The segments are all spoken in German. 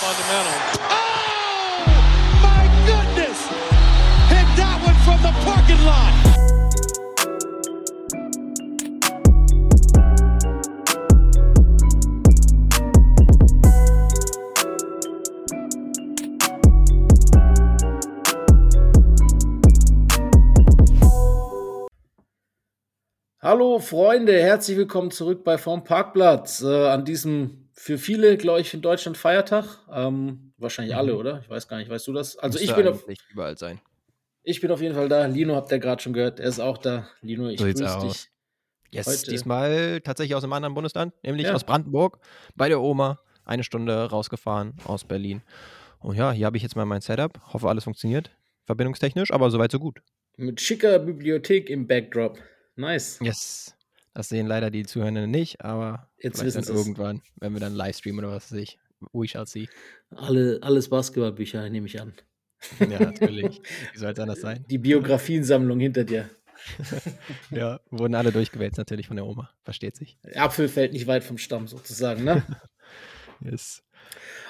fundamental. Oh, my goodness! Hit that one from the parking lot. Hallo Freunde, herzlich willkommen zurück bei Vom Parkplatz äh, an diesem für viele, glaube ich, in Deutschland Feiertag. Ähm, wahrscheinlich alle, oder? Ich weiß gar nicht, weißt du das? Also ich Müsste bin, auf, überall sein. ich bin auf jeden Fall da. Lino habt ihr gerade schon gehört, er ist auch da. Lino, ich So grüße dich. Yes, Heute- diesmal tatsächlich aus einem anderen Bundesland, nämlich Ja. aus Brandenburg, bei der Oma. Eine Stunde rausgefahren aus Berlin. Und ja, hier habe ich jetzt mal mein Setup. Hoffe, alles funktioniert. Verbindungstechnisch, aber soweit so gut. Mit schicker Bibliothek im Backdrop. Nice. Yes. Das sehen leider die Zuhörenden nicht, aber Jetzt wissen dann irgendwann, wenn wir dann Livestreamen oder was weiß ich. We shall see. Alle, alles Basketballbücher, nehme ich an. Ja, natürlich. Wie soll es anders sein? Die Biografiensammlung hinter dir. Ja, wurden alle durchgewählt natürlich von der Oma. Versteht sich. Der Apfel fällt nicht weit vom Stamm sozusagen, ne? Yes.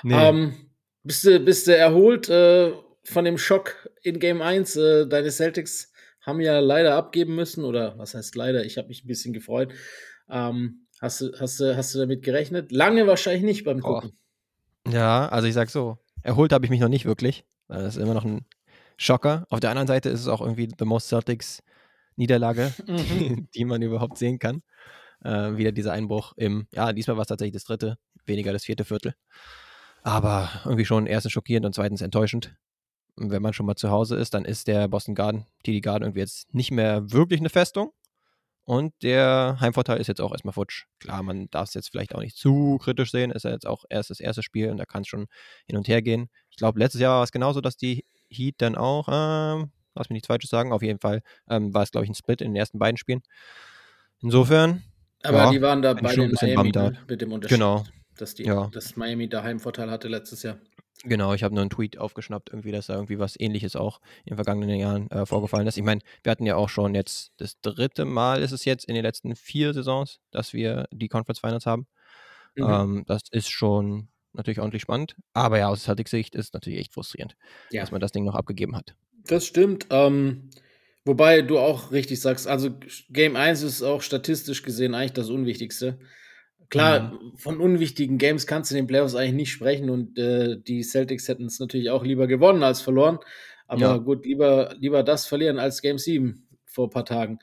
Nee. Ähm, bist, du, bist du erholt äh, von dem Schock in Game 1? Äh, deine Celtics haben ja leider abgeben müssen, oder was heißt leider? Ich habe mich ein bisschen gefreut. Ähm, hast, du, hast, du, hast du damit gerechnet? Lange wahrscheinlich nicht beim. Gucken. Ja, also ich sag so, erholt habe ich mich noch nicht wirklich. Das ist immer noch ein Schocker. Auf der anderen Seite ist es auch irgendwie the most Celtics Niederlage, Mhm. die man überhaupt sehen kann. Äh, wieder dieser Einbruch im, ja, diesmal war es tatsächlich das dritte, weniger das vierte Viertel. Aber irgendwie schon erstens schockierend und zweitens enttäuschend. Wenn man schon mal zu Hause ist, dann ist der Boston Garden, TD Garden irgendwie jetzt nicht mehr wirklich eine Festung. Und der Heimvorteil ist jetzt auch erstmal futsch. Klar, man darf es jetzt vielleicht auch nicht zu kritisch sehen. Ist ja jetzt auch erst das erste Spiel und da kann es schon hin und her gehen. Ich glaube, letztes Jahr war es genauso, dass die Heat dann auch, ähm, lass mich nichts Falsches sagen, auf jeden Fall ähm, war es, glaube ich, ein Split in den ersten beiden Spielen. Insofern, Aber Ja, die waren da bin ich bei schon den ein bisschen Miami mit dem Unterschied, genau, dass, die, Ja. dass Miami da Heimvorteil hatte letztes Jahr. Genau, ich habe nur einen Tweet aufgeschnappt, irgendwie, dass da irgendwie was ähnliches auch in den vergangenen Jahren äh, vorgefallen ist. Ich meine, wir hatten ja auch schon jetzt das dritte Mal ist es jetzt in den letzten vier Saisons, dass wir die Conference Finals haben. Mhm. Ähm, das ist schon natürlich ordentlich spannend. Aber ja, aus Celtics Sicht ist natürlich echt frustrierend, Ja. dass man das Ding noch abgegeben hat. Das stimmt. Ähm, wobei du auch richtig sagst, also Game 1 ist auch statistisch gesehen eigentlich das Unwichtigste. Klar, von unwichtigen Games kannst du in den Playoffs eigentlich nicht sprechen und äh, die Celtics hätten es natürlich auch lieber gewonnen als verloren. Aber Ja. gut, lieber, lieber das verlieren als Game 7 vor ein paar Tagen,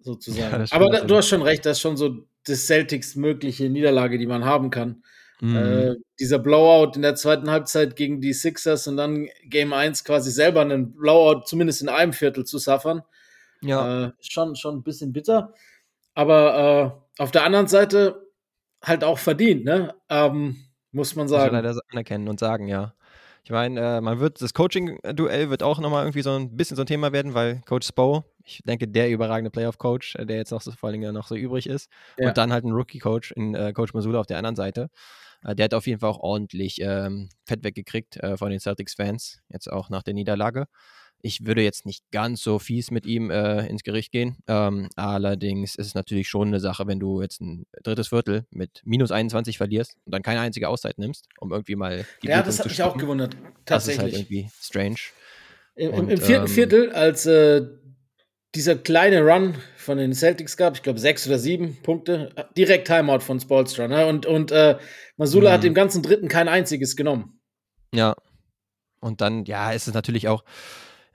sozusagen. Ja, Aber da, du hast schon recht, das ist schon so das Celtics mögliche Niederlage, die man haben kann. Mhm. Äh, dieser Blowout in der zweiten Halbzeit gegen die Sixers und dann Game 1 quasi selber einen Blowout zumindest in einem Viertel zu suffern. ja, Äh, schon, schon ein bisschen bitter. Aber äh, auf der anderen Seite halt auch verdient, ne? Ähm, muss man muss man sagen. leider anerkennen und sagen, ja. Ich meine, äh, man wird, das Coaching-Duell wird auch nochmal irgendwie so ein bisschen so ein Thema werden, weil Coach Spo, ich denke, der überragende Playoff-Coach, äh, der jetzt noch so vor allen Dingen noch so übrig ist, Ja. und dann halt ein Rookie-Coach in äh, Coach Masula auf der anderen Seite. Äh, der hat auf jeden Fall auch ordentlich ähm, Fett weggekriegt äh, von den Celtics-Fans, jetzt auch nach der Niederlage. Ich würde jetzt nicht ganz so fies mit ihm äh, ins Gericht gehen. Ähm, allerdings ist es natürlich schon eine Sache, wenn du jetzt ein drittes Viertel mit minus 21 verlierst und dann keine einzige Auszeit nimmst, um irgendwie mal die ja, Blutung das hat mich auch stoppen. gewundert. Das ist halt Tatsächlich. irgendwie strange. Im, Und, Im vierten ähm, Viertel, als äh, dieser kleine Run von den Celtics gab, ich glaube sechs oder sieben Punkte, äh, direkt Timeout von Spolstra. Ne? Und, und äh, Masula hat Mhm. im ganzen dritten kein einziges genommen. Ja. Und dann, ja, ist es natürlich auch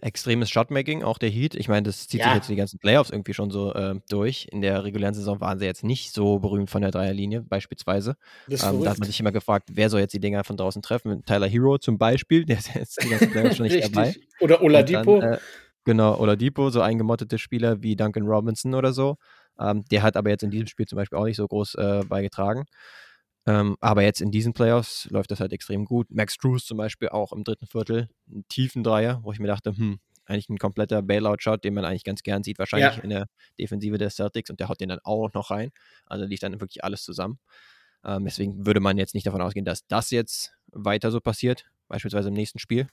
extremes Shotmaking, auch der Heat. Ich meine, das zieht Ja. sich jetzt die ganzen Playoffs irgendwie schon so äh, durch. In der regulären Saison waren sie jetzt nicht so berühmt von der Dreierlinie, beispielsweise. Ähm, da hat man sich immer gefragt, wer soll jetzt die Dinger von draußen treffen? Tyler Hero zum Beispiel, der ist jetzt die ganzen Playoffs schon nicht dabei. Oder Oladipo. Dann, äh, genau, Depot, so eingemottete Spieler wie Duncan Robinson oder so. Ähm, der hat aber jetzt in diesem Spiel zum Beispiel auch nicht so groß äh, beigetragen. Ähm, aber jetzt in diesen Playoffs läuft das halt extrem gut. Max Drews zum Beispiel auch im dritten Viertel, einen tiefen Dreier, wo ich mir dachte, hm, eigentlich ein kompletter Bailout-Shot, den man eigentlich ganz gern sieht, wahrscheinlich Ja. in der Defensive der Celtics und der haut den dann auch noch rein. Also liegt dann wirklich alles zusammen. Ähm, deswegen würde man jetzt nicht davon ausgehen, dass das jetzt weiter so passiert, beispielsweise im nächsten Spiel.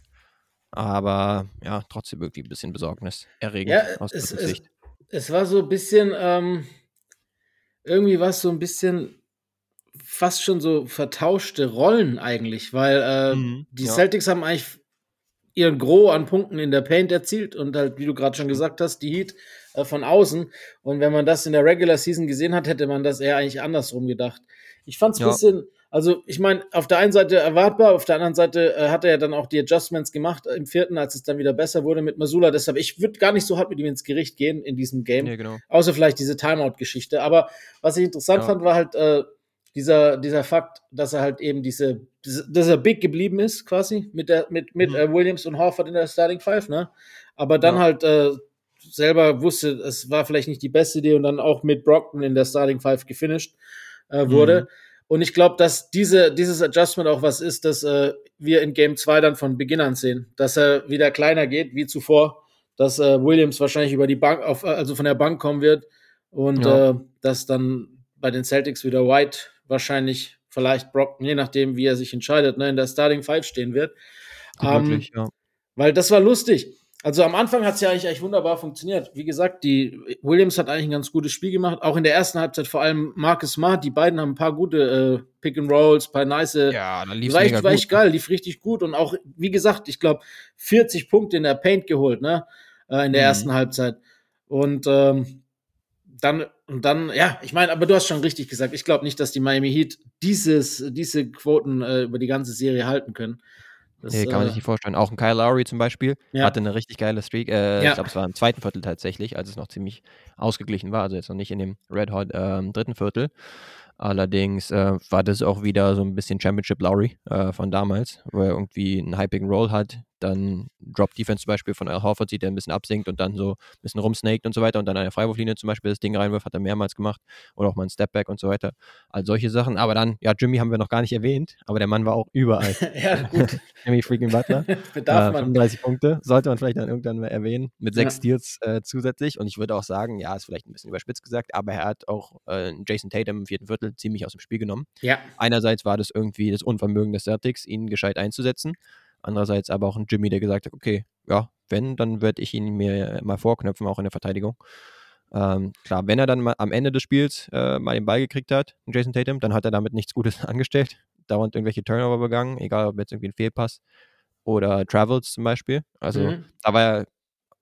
Aber ja, trotzdem irgendwie ein bisschen besorgniserregend Ja, aus es, Drittes es, Sicht. es war so ein bisschen, ähm, irgendwie war es so ein bisschen fast schon so vertauschte Rollen eigentlich, weil äh, mhm, die ja. Celtics haben eigentlich ihren Gros an Punkten in der Paint erzielt und halt, wie du gerade schon gesagt hast, die Heat äh, von außen. Und wenn man das in der Regular Season gesehen hat, hätte man das eher eigentlich andersrum gedacht. Ich fand es ein ja. bisschen, also ich meine, auf der einen Seite erwartbar, auf der anderen Seite äh, hat er ja dann auch die Adjustments gemacht im vierten, als es dann wieder besser wurde mit Masula. Deshalb, ich würde gar nicht so hart mit ihm ins Gericht gehen in diesem Game. Ja, genau. Außer vielleicht diese Timeout-Geschichte. Aber was ich interessant ja. fand, war halt äh, dieser, dieser Fakt, dass er halt eben diese, dass er big geblieben ist, quasi, mit der, mit, mit mhm. äh, Williams und Horford in der Starting Five, ne? Aber dann ja. halt äh, selber wusste, es war vielleicht nicht die beste Idee und dann auch mit Brockton in der Starting Five gefinisht äh, wurde. Mhm. Und ich glaube, dass diese, dieses Adjustment auch was ist, dass äh, wir in Game 2 dann von Beginn an sehen, dass er wieder kleiner geht wie zuvor, dass äh, Williams wahrscheinlich über die Bank, auf, also von der Bank kommen wird und ja. äh, dass dann bei den Celtics wieder White wahrscheinlich vielleicht Brockton, je nachdem, wie er sich entscheidet, ne, in der Starting Five stehen wird. Ähm, wirklich, ja. Weil das war lustig. Also am Anfang hat es ja eigentlich echt wunderbar funktioniert. Wie gesagt, die Williams hat eigentlich ein ganz gutes Spiel gemacht. Auch in der ersten Halbzeit vor allem Marcus Smart. Die beiden haben ein paar gute äh, Pick and Rolls, paar nice. Ja, dann lief war, echt, war echt geil, lief richtig gut und auch wie gesagt, ich glaube 40 Punkte in der Paint geholt, ne, äh, in der mhm. ersten Halbzeit. Und ähm, dann und dann, ja, ich meine, aber du hast schon richtig gesagt. Ich glaube nicht, dass die Miami Heat dieses, diese Quoten äh, über die ganze Serie halten können. Das, nee, kann man sich äh, nicht vorstellen. Auch ein Kyle Lowry zum Beispiel ja. hatte eine richtig geile Streak. Äh, ja. Ich glaube, es war im zweiten Viertel tatsächlich, als es noch ziemlich ausgeglichen war. Also jetzt noch nicht in dem Red Hot äh, dritten Viertel. Allerdings äh, war das auch wieder so ein bisschen Championship Lowry äh, von damals, wo er irgendwie einen hyping Roll hat, dann Drop Defense zum Beispiel von Al Horford sieht, der ein bisschen absinkt und dann so ein bisschen rumsnaked und so weiter und dann eine Freiwurflinie zum Beispiel das Ding reinwirft, hat er mehrmals gemacht oder auch mal ein Stepback und so weiter. All solche Sachen. Aber dann, ja, Jimmy haben wir noch gar nicht erwähnt, aber der Mann war auch überall. ja, gut. Jimmy freaking Butler. Bedarf äh, 35 Punkte, sollte man vielleicht dann irgendwann mal erwähnen, mit sechs ja. Steals äh, zusätzlich und ich würde auch sagen, ja, ist vielleicht ein bisschen überspitzt gesagt, aber er hat auch äh, Jason Tatum im vierten Viertel ziemlich aus dem Spiel genommen. Ja. Einerseits war das irgendwie das Unvermögen des Celtics, ihn gescheit einzusetzen. Andererseits aber auch ein Jimmy, der gesagt hat, okay, ja, wenn, dann werde ich ihn mir mal vorknöpfen, auch in der Verteidigung. Ähm, klar, wenn er dann mal am Ende des Spiels äh, mal den Ball gekriegt hat, Jason Tatum, dann hat er damit nichts Gutes angestellt. Dauernd irgendwelche Turnover begangen, egal ob jetzt irgendwie ein Fehlpass oder Travels zum Beispiel. Also mhm. da war er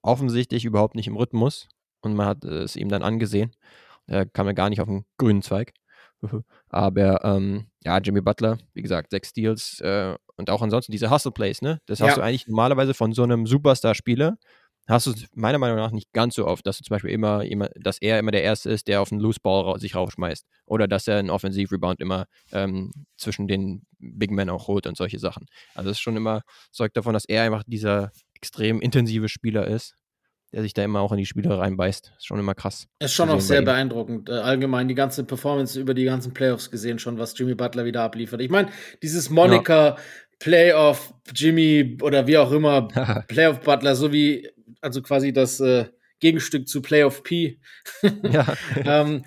offensichtlich überhaupt nicht im Rhythmus und man hat es ihm dann angesehen. Er kam ja gar nicht auf den grünen Zweig. Aber ähm, ja, Jimmy Butler, wie gesagt, sechs Steals äh, und auch ansonsten diese Hustle Plays, ne? Das hast ja. du eigentlich normalerweise von so einem Superstar-Spieler, hast du meiner Meinung nach nicht ganz so oft, dass du zum Beispiel immer, immer dass er immer der Erste ist, der auf einen Loose Ball sich raufschmeißt. Oder dass er einen Offensiv-Rebound immer ähm, zwischen den Big Men auch holt und solche Sachen. Also das ist schon immer, zeugt davon, dass er einfach dieser extrem intensive Spieler ist, der sich da immer auch in die Spiele reinbeißt. Ist schon immer krass. Ist schon auch sehr beeindruckend. Äh, allgemein die ganze Performance über die ganzen Playoffs gesehen, schon was Jimmy Butler wieder abliefert. Ich meine, dieses Monica ja. Playoff Jimmy oder wie auch immer, Playoff Butler, so wie, also quasi das äh, Gegenstück zu Playoff P. ja. ähm,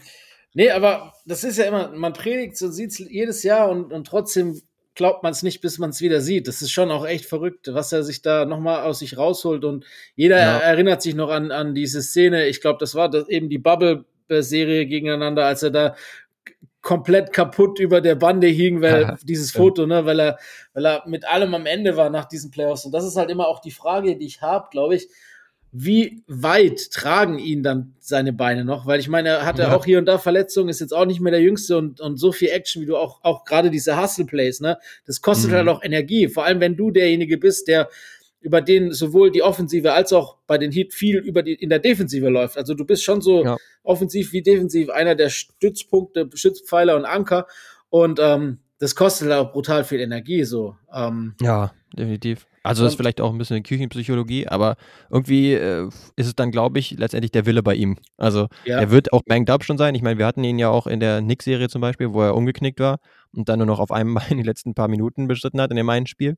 nee, aber das ist ja immer, man predigt so sieht es jedes Jahr und, und trotzdem glaubt man es nicht, bis man es wieder sieht. Das ist schon auch echt verrückt, was er sich da nochmal aus sich rausholt. Und jeder ja. erinnert sich noch an, an diese Szene. Ich glaube, das war das eben die Bubble-Serie gegeneinander, als er da komplett kaputt über der Bande hing, weil ja, dieses Foto, ne, weil er, weil er mit allem am Ende war nach diesen Playoffs. Und das ist halt immer auch die Frage, die ich habe, glaube ich wie weit tragen ihn dann seine Beine noch? Weil ich meine, er hatte ja. auch hier und da Verletzungen, ist jetzt auch nicht mehr der Jüngste und, und so viel Action, wie du auch, auch gerade diese Hustle-Plays, ne? Das kostet mhm. halt auch Energie. Vor allem, wenn du derjenige bist, der über den sowohl die Offensive als auch bei den Heat viel über die in der Defensive läuft. Also du bist schon so ja. offensiv wie defensiv einer der Stützpunkte, Stützpfeiler und Anker. Und ähm, das kostet halt auch brutal viel Energie. So. Ähm, ja, definitiv. Also das ist vielleicht auch ein bisschen Küchenpsychologie, aber irgendwie äh, ist es dann, glaube ich, letztendlich der Wille bei ihm. Also ja. er wird auch banged up schon sein. Ich meine, wir hatten ihn ja auch in der Nick-Serie zum Beispiel, wo er umgeknickt war und dann nur noch auf einem Bein die letzten paar Minuten bestritten hat in dem einen Spiel.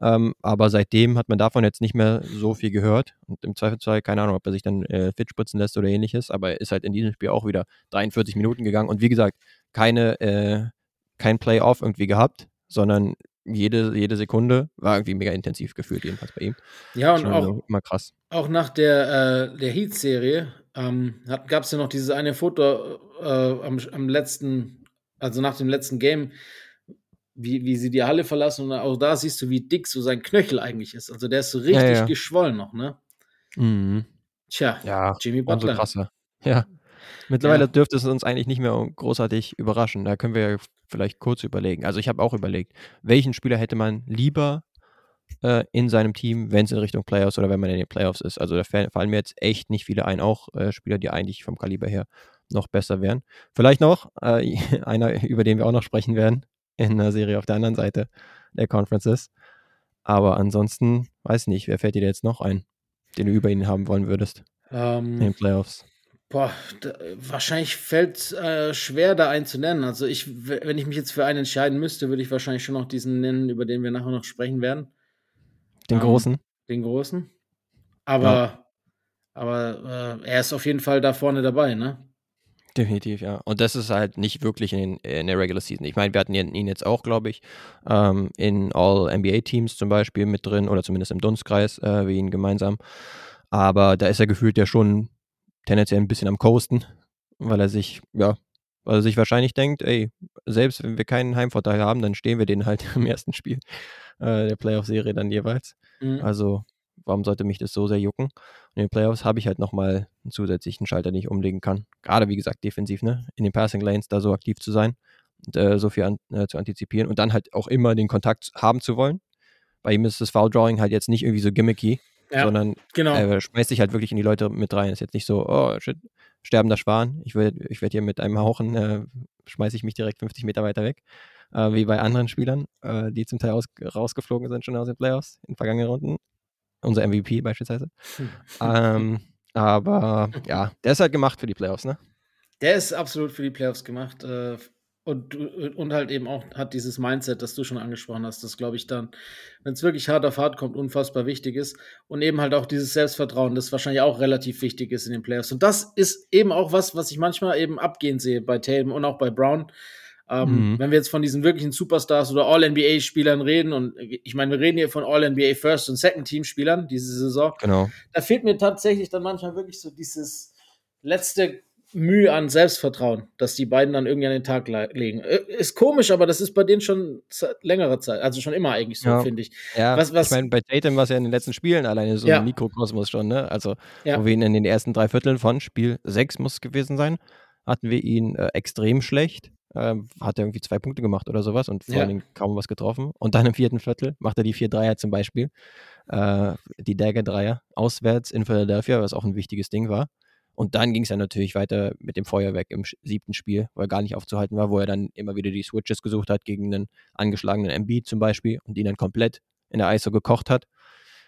Ähm, aber seitdem hat man davon jetzt nicht mehr so viel gehört. Und im Zweifelsfall, keine Ahnung, ob er sich dann äh, fit spritzen lässt oder ähnliches, aber er ist halt in diesem Spiel auch wieder 43 Minuten gegangen. Und wie gesagt, keine, äh, kein Playoff irgendwie gehabt, sondern jede, jede Sekunde war irgendwie mega intensiv gefühlt, jedenfalls bei ihm. Ja, und Schon auch immer krass. Auch nach der, äh, der Heat-Serie ähm, gab es ja noch dieses eine Foto äh, am, am letzten also nach dem letzten Game, wie, wie sie die Halle verlassen und auch da siehst du, wie dick so sein Knöchel eigentlich ist. Also der ist so richtig ja, ja. geschwollen noch, ne? Mhm. Tja, ja, Jimmy Butler. krasser. Ja. Mittlerweile ja. dürfte es uns eigentlich nicht mehr großartig überraschen. Da können wir vielleicht kurz überlegen. Also ich habe auch überlegt, welchen Spieler hätte man lieber äh, in seinem Team, wenn es in Richtung Playoffs oder wenn man in den Playoffs ist. Also da fallen mir jetzt echt nicht viele ein, auch äh, Spieler, die eigentlich vom Kaliber her noch besser wären. Vielleicht noch äh, einer, über den wir auch noch sprechen werden in der Serie auf der anderen Seite der Conferences. Aber ansonsten, weiß nicht, wer fällt dir jetzt noch ein, den du über ihn haben wollen würdest ähm, in den Playoffs? Boah, da, wahrscheinlich fällt äh, schwer, da einen zu nennen. Also ich, wenn ich mich jetzt für einen entscheiden müsste, würde ich wahrscheinlich schon noch diesen nennen, über den wir nachher noch sprechen werden. Den ähm, großen? Den großen. Aber, ja. aber äh, er ist auf jeden Fall da vorne dabei, ne? Definitiv, ja. Und das ist halt nicht wirklich in, in der Regular Season. Ich meine, wir hatten ihn jetzt auch, glaube ich, ähm, in All-NBA-Teams zum Beispiel mit drin oder zumindest im Dunstkreis, äh, wie ihn gemeinsam. Aber da ist er gefühlt ja schon tendenziell ein bisschen am Coasten, weil er sich, ja, weil er sich wahrscheinlich denkt, ey, selbst wenn wir keinen Heimvorteil haben, dann stehen wir den halt im ersten Spiel äh, der Playoff-Serie dann jeweils. Mhm. Also, warum sollte mich das so sehr jucken? Und in den Playoffs habe ich halt nochmal einen zusätzlichen Schalter, den ich umlegen kann. Gerade, wie gesagt, defensiv, ne? In den Passing Lanes da so aktiv zu sein und äh, so viel an, äh, zu antizipieren und dann halt auch immer den Kontakt haben zu wollen. Bei ihm ist das Foul Drawing halt jetzt nicht irgendwie so gimmicky, ja, sondern genau. er schmeißt sich halt wirklich in die Leute mit rein. Ist jetzt nicht so, oh shit, sterbender Schwan. Ich werde ich werd hier mit einem Hauchen, äh, schmeiße ich mich direkt 50 Meter weiter weg. Äh, wie bei anderen Spielern, äh, die zum Teil aus, rausgeflogen sind schon aus den Playoffs in vergangenen Runden. Unser MVP beispielsweise. ähm, aber ja, der ist halt gemacht für die Playoffs, ne? Der ist absolut für die Playoffs gemacht. Und, und halt eben auch hat dieses Mindset, das du schon angesprochen hast, das glaube ich dann, wenn es wirklich hart auf hart kommt, unfassbar wichtig ist. Und eben halt auch dieses Selbstvertrauen, das wahrscheinlich auch relativ wichtig ist in den Playoffs. Und das ist eben auch was, was ich manchmal eben abgehen sehe bei Tatum und auch bei Brown. Ähm, mhm. Wenn wir jetzt von diesen wirklichen Superstars oder All-NBA-Spielern reden, und ich meine, wir reden hier von All-NBA First- und Second-Team-Spielern diese Saison, genau. da fehlt mir tatsächlich dann manchmal wirklich so dieses letzte Mühe an Selbstvertrauen, dass die beiden dann irgendwie an den Tag legen. Äh, ist komisch, aber das ist bei denen schon längere Zeit, also schon immer eigentlich so, ja. finde ich. Ja, was, was, ich meine, bei Tatum war es ja in den letzten Spielen alleine so ja. ein Mikrokosmos schon, ne? Also, ja. wo wir ihn in den ersten drei Vierteln von Spiel 6 muss gewesen sein, hatten wir ihn äh, extrem schlecht. Ähm, hat er irgendwie zwei Punkte gemacht oder sowas und vor ja. allem kaum was getroffen. Und dann im vierten Viertel macht er die vier Dreier zum Beispiel. Äh, die Dagger-Dreier auswärts in Philadelphia, was auch ein wichtiges Ding war. Und dann ging es dann natürlich weiter mit dem Feuerwerk im siebten Spiel, wo er gar nicht aufzuhalten war, wo er dann immer wieder die Switches gesucht hat gegen einen angeschlagenen MB zum Beispiel und ihn dann komplett in der ISO gekocht hat.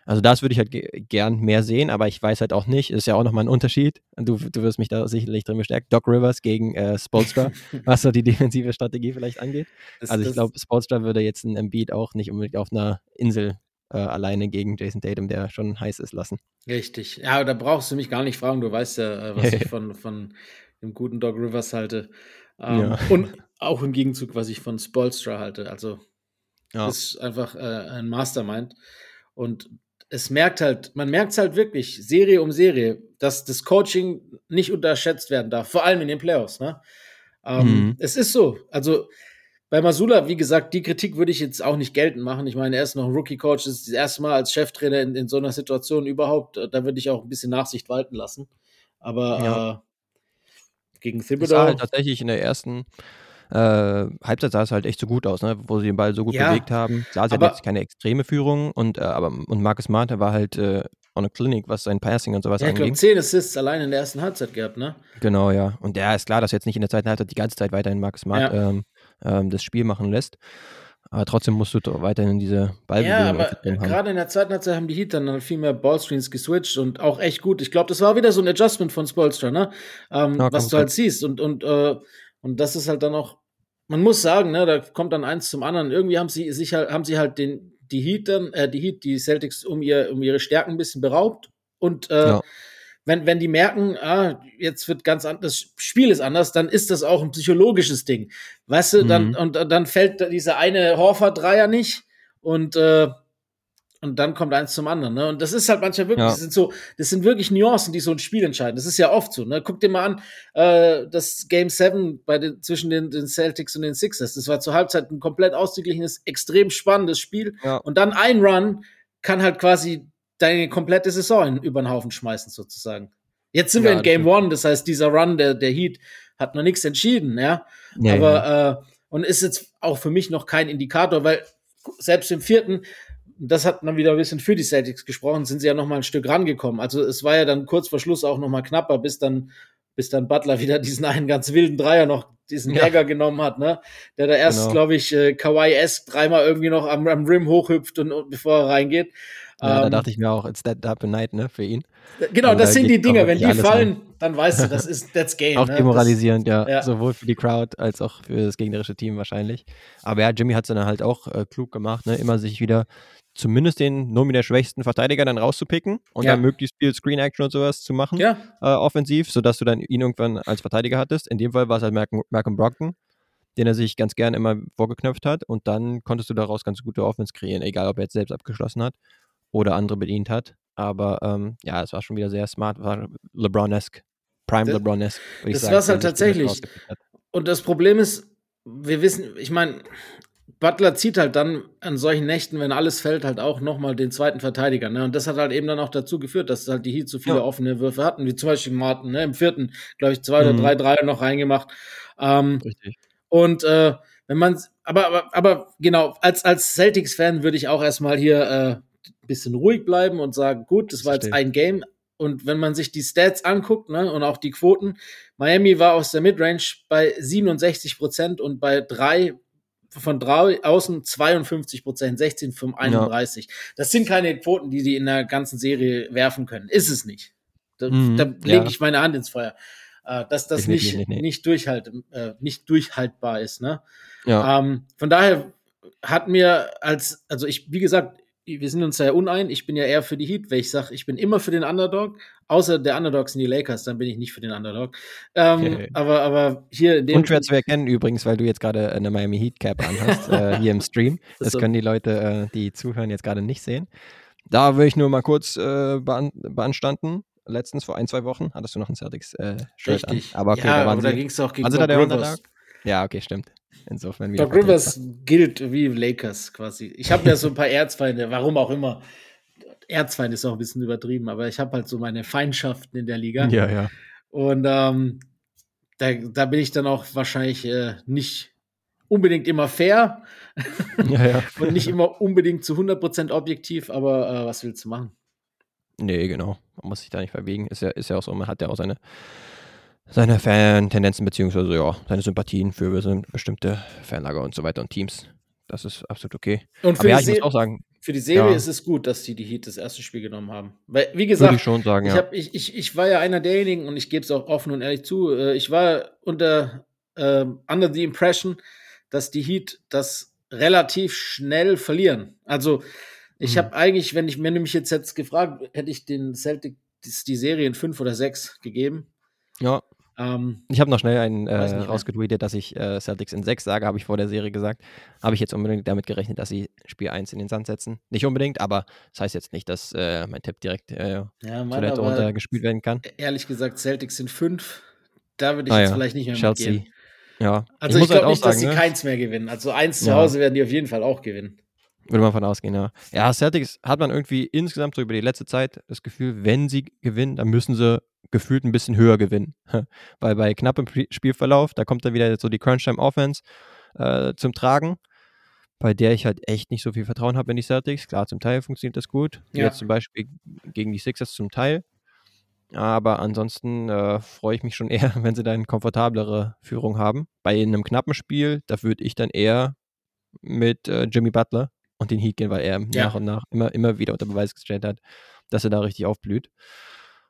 Also das würde ich halt gern mehr sehen, aber ich weiß halt auch nicht, ist ja auch nochmal ein Unterschied. Du, du wirst mich da sicherlich drin bestärken. Doc Rivers gegen äh, Spolstra, was so die defensive Strategie vielleicht angeht. Das, also ich glaube, Spolstra würde jetzt einen Embiid auch nicht unbedingt auf einer Insel äh, alleine gegen Jason Tatum, der schon heiß ist, lassen. Richtig. Ja, da brauchst du mich gar nicht fragen. Du weißt ja, äh, was ich von, von dem guten Doc Rivers halte. Ähm, ja. Und auch im Gegenzug, was ich von Spolstra halte. Also, ja. ist einfach äh, ein Mastermind. Und es merkt halt, man merkt es halt wirklich, Serie um Serie, dass das Coaching nicht unterschätzt werden darf, vor allem in den Playoffs. Ne? Ähm, mhm. Es ist so. Also, bei Masula, wie gesagt, die Kritik würde ich jetzt auch nicht geltend machen. Ich meine, er ist noch ein Rookie-Coach, das ist das erste Mal als Cheftrainer in, in, so einer Situation überhaupt. Da würde ich auch ein bisschen Nachsicht walten lassen. Aber ja. äh, gegen Thibodeau. Halt tatsächlich in der ersten äh, Halbzeit sah es halt echt so gut aus, ne? wo sie den Ball so gut ja, bewegt haben. Klar, sie hat jetzt keine extreme Führung und, äh, aber, und Marcus Marte war halt äh, on a clinic, was sein Passing und sowas ja, angeht. Ja, ich glaube, 10 Assists allein in der ersten Halbzeit gehabt, ne? Genau, ja. Und der ist klar, dass jetzt nicht in der zweiten Halbzeit die ganze Zeit weiterhin Marcus Marte ja. ähm, ähm, das Spiel machen lässt. Aber trotzdem musst du weiterhin diese Ballbewegung Ja, aber gerade in der zweiten Halbzeit haben die Heat dann viel mehr Ballscreens geswitcht und auch echt gut. Ich glaube, das war wieder so ein Adjustment von Spolstra, ne? Ähm, ja, was du halt siehst. Und, und, äh, und das ist halt dann auch, man muss sagen, ne, da kommt dann eins zum anderen. Irgendwie haben sie sich halt, haben sie halt den, die Heat dann, äh, die Heat, die Celtics um ihr, um ihre Stärken ein bisschen beraubt. Und äh, ja wenn, wenn die merken, ah, jetzt wird ganz anders, das Spiel ist anders, dann ist das auch ein psychologisches Ding. Weißt du, dann, mhm. und dann fällt dieser eine Horfer-Dreier nicht und, äh, und dann kommt eins zum anderen. Ne? Und das ist halt manchmal wirklich, ja. das sind so, das sind wirklich Nuancen, die so ein Spiel entscheiden. Das ist ja oft so. Ne? Guck dir mal an, äh, das Game 7 bei den, zwischen den, den, Celtics und den Sixers. Das war zur Halbzeit ein komplett ausgeglichenes, extrem spannendes Spiel. Ja. Und dann ein Run kann halt quasi deine komplette Saison über den Haufen schmeißen, sozusagen. Jetzt sind ja, wir in Game One, das heißt, dieser Run der, der Heat hat noch nichts entschieden, ja. Nee, Aber äh, und ist jetzt auch für mich noch kein Indikator, weil selbst im vierten das hat dann wieder ein bisschen für die Celtics gesprochen, sind sie ja noch mal ein Stück rangekommen. Also es war ja dann kurz vor Schluss auch noch mal knapper, bis dann, bis dann Butler wieder diesen einen ganz wilden Dreier noch diesen ja. Genommen hat, ne? Der da erst, genau. glaube ich, äh, Kawaii-esque dreimal irgendwie noch am, am Rim hochhüpft und, und bevor er reingeht. Ja, ähm, da dachte ich mir auch, it's that up a night, ne, für ihn. Genau, das sind die Dinge. Wenn die fallen, rein. dann weißt du, das ist that's game. auch ne? demoralisierend, das, ja. ja. Sowohl für die Crowd als auch für das gegnerische Team wahrscheinlich. Aber ja, Jimmy hat es dann halt auch äh, klug gemacht, ne? Immer sich wieder zumindest den nominell schwächsten Verteidiger dann rauszupicken und ja. dann möglichst viel Screen Action und sowas zu machen, ja. äh, offensiv, sodass du dann ihn irgendwann als Verteidiger hattest. In dem Fall war es halt Malcolm, Malcolm Brockton, den er sich ganz gern immer vorgeknöpft hat und dann konntest du daraus ganz gute Offense kreieren, egal ob er jetzt selbst abgeschlossen hat oder andere bedient hat. Aber ähm, ja, es war schon wieder sehr smart, war LeBron-esque, Prime LeBron-esque. Das war es halt tatsächlich. Und das Problem ist, wir wissen, ich meine, Butler zieht halt dann an solchen Nächten, wenn alles fällt, halt auch nochmal den zweiten Verteidiger. Ne? Und das hat halt eben dann auch dazu geführt, dass halt die Heat so viele ja. offene Würfe hatten, wie zum Beispiel Martin, ne? im vierten, glaube ich, zwei mhm. oder drei Dreier noch reingemacht. Ähm, Richtig. Und äh, wenn man, aber, aber, aber genau, als, als Celtics-Fan würde ich auch erstmal hier äh, bisschen ruhig bleiben und sagen, gut, das war jetzt ein Game. Und wenn man sich die Stats anguckt ne, und auch die Quoten, Miami war aus der Midrange bei 67 Prozent und bei drei von drei, außen 52 Prozent, 16 von 31. Ja. Das sind keine Quoten, die die in der ganzen Serie werfen können. Ist es nicht. Da, mhm, da lege ja. ich meine Hand ins Feuer. Äh, dass das nicht, nicht, nicht. nicht, durchhalt, äh, nicht durchhaltbar ist. Ne? Ja. Ähm, von daher hat mir als, also ich, wie gesagt, wir sind uns ja unein. Ich bin ja eher für die Heat, weil ich sage, ich bin immer für den Underdog. Außer der Underdog sind die Lakers, dann bin ich nicht für den Underdog. Ähm, okay. aber, aber hier in dem Unschwer zu erkennen übrigens, weil du jetzt gerade eine Miami Heat Cap anhast, äh, hier im Stream. Das, das können die Leute, äh, die zuhören, jetzt gerade nicht sehen. Da will ich nur mal kurz äh, bean beanstanden. Letztens vor ein, zwei Wochen hattest du noch ein Celtics-Shirt äh, an. Aber okay, ja, da waren da ging es auch gegen sie da der Underdog? Ja, okay, stimmt. Insofern wieder. Doc Rivers gilt wie Lakers quasi. Ich habe ja so ein paar Erzfeinde, warum auch immer. Erzfeind ist auch ein bisschen übertrieben, aber ich habe halt so meine Feindschaften in der Liga. Ja, ja. Und ähm, da, da bin ich dann auch wahrscheinlich äh, nicht unbedingt immer fair ja, ja. und nicht immer unbedingt zu 100% objektiv, aber äh, was willst du machen? Nee, genau. Man muss sich da nicht verbiegen. Ist ja, ist ja auch so, man hat ja auch seine seine Fan-Tendenzen beziehungsweise ja, seine Sympathien für bestimmte Fanlager und so weiter und Teams. Das ist absolut okay. Und für, Aber die, ja, ich muss auch sagen, für die Serie ja. ist es gut, dass die die Heat das erste Spiel genommen haben. Weil, wie gesagt, ich, schon sagen, ich, hab, ich, ich, ich war ja einer derjenigen, und ich gebe es auch offen und ehrlich zu, äh, ich war unter äh, under the impression, dass die Heat das relativ schnell verlieren. Also, ich mhm. habe eigentlich, wenn ich wenn du mich jetzt jetzt gefragt, hätte ich den Celtic die Serie in fünf oder sechs gegeben. Ja. Ähm, ich habe noch schnell einen äh, rausgetweetet, dass ich äh, Celtics in 6 sage, habe ich vor der Serie gesagt. Habe ich jetzt unbedingt damit gerechnet, dass sie Spiel 1 in den Sand setzen. Nicht unbedingt, aber das heißt jetzt nicht, dass äh, mein Tipp direkt äh, ja, Mann, zu runter gespielt werden kann. E-, ehrlich gesagt, Celtics sind 5. Da würde ich ah, jetzt ja. vielleicht nicht mehr Chelsea. mitgehen. Ja. Also ich, ich glaube halt nicht, sagen, dass sie ne? keins mehr gewinnen. Also eins zu Hause werden die auf jeden Fall auch gewinnen. Würde man von ausgehen, ja. Ja, Celtics hat man irgendwie insgesamt so über die letzte Zeit das Gefühl, wenn sie gewinnen, dann müssen sie gefühlt ein bisschen höher gewinnen. Weil bei knappem Spielverlauf, da kommt dann wieder so die Crunch-Time-Offense äh, zum Tragen, bei der ich halt echt nicht so viel Vertrauen habe in die Celtics. Klar, zum Teil funktioniert das gut. Ja. Jetzt zum Beispiel gegen die Sixers zum Teil. Aber ansonsten äh, freue ich mich schon eher, wenn sie da eine komfortablere Führung haben. Bei einem knappen Spiel, da würde ich dann eher mit äh, Jimmy Butler und den Heat gehen, weil er ja. nach und nach immer, immer wieder unter Beweis gestellt hat, dass er da richtig aufblüht.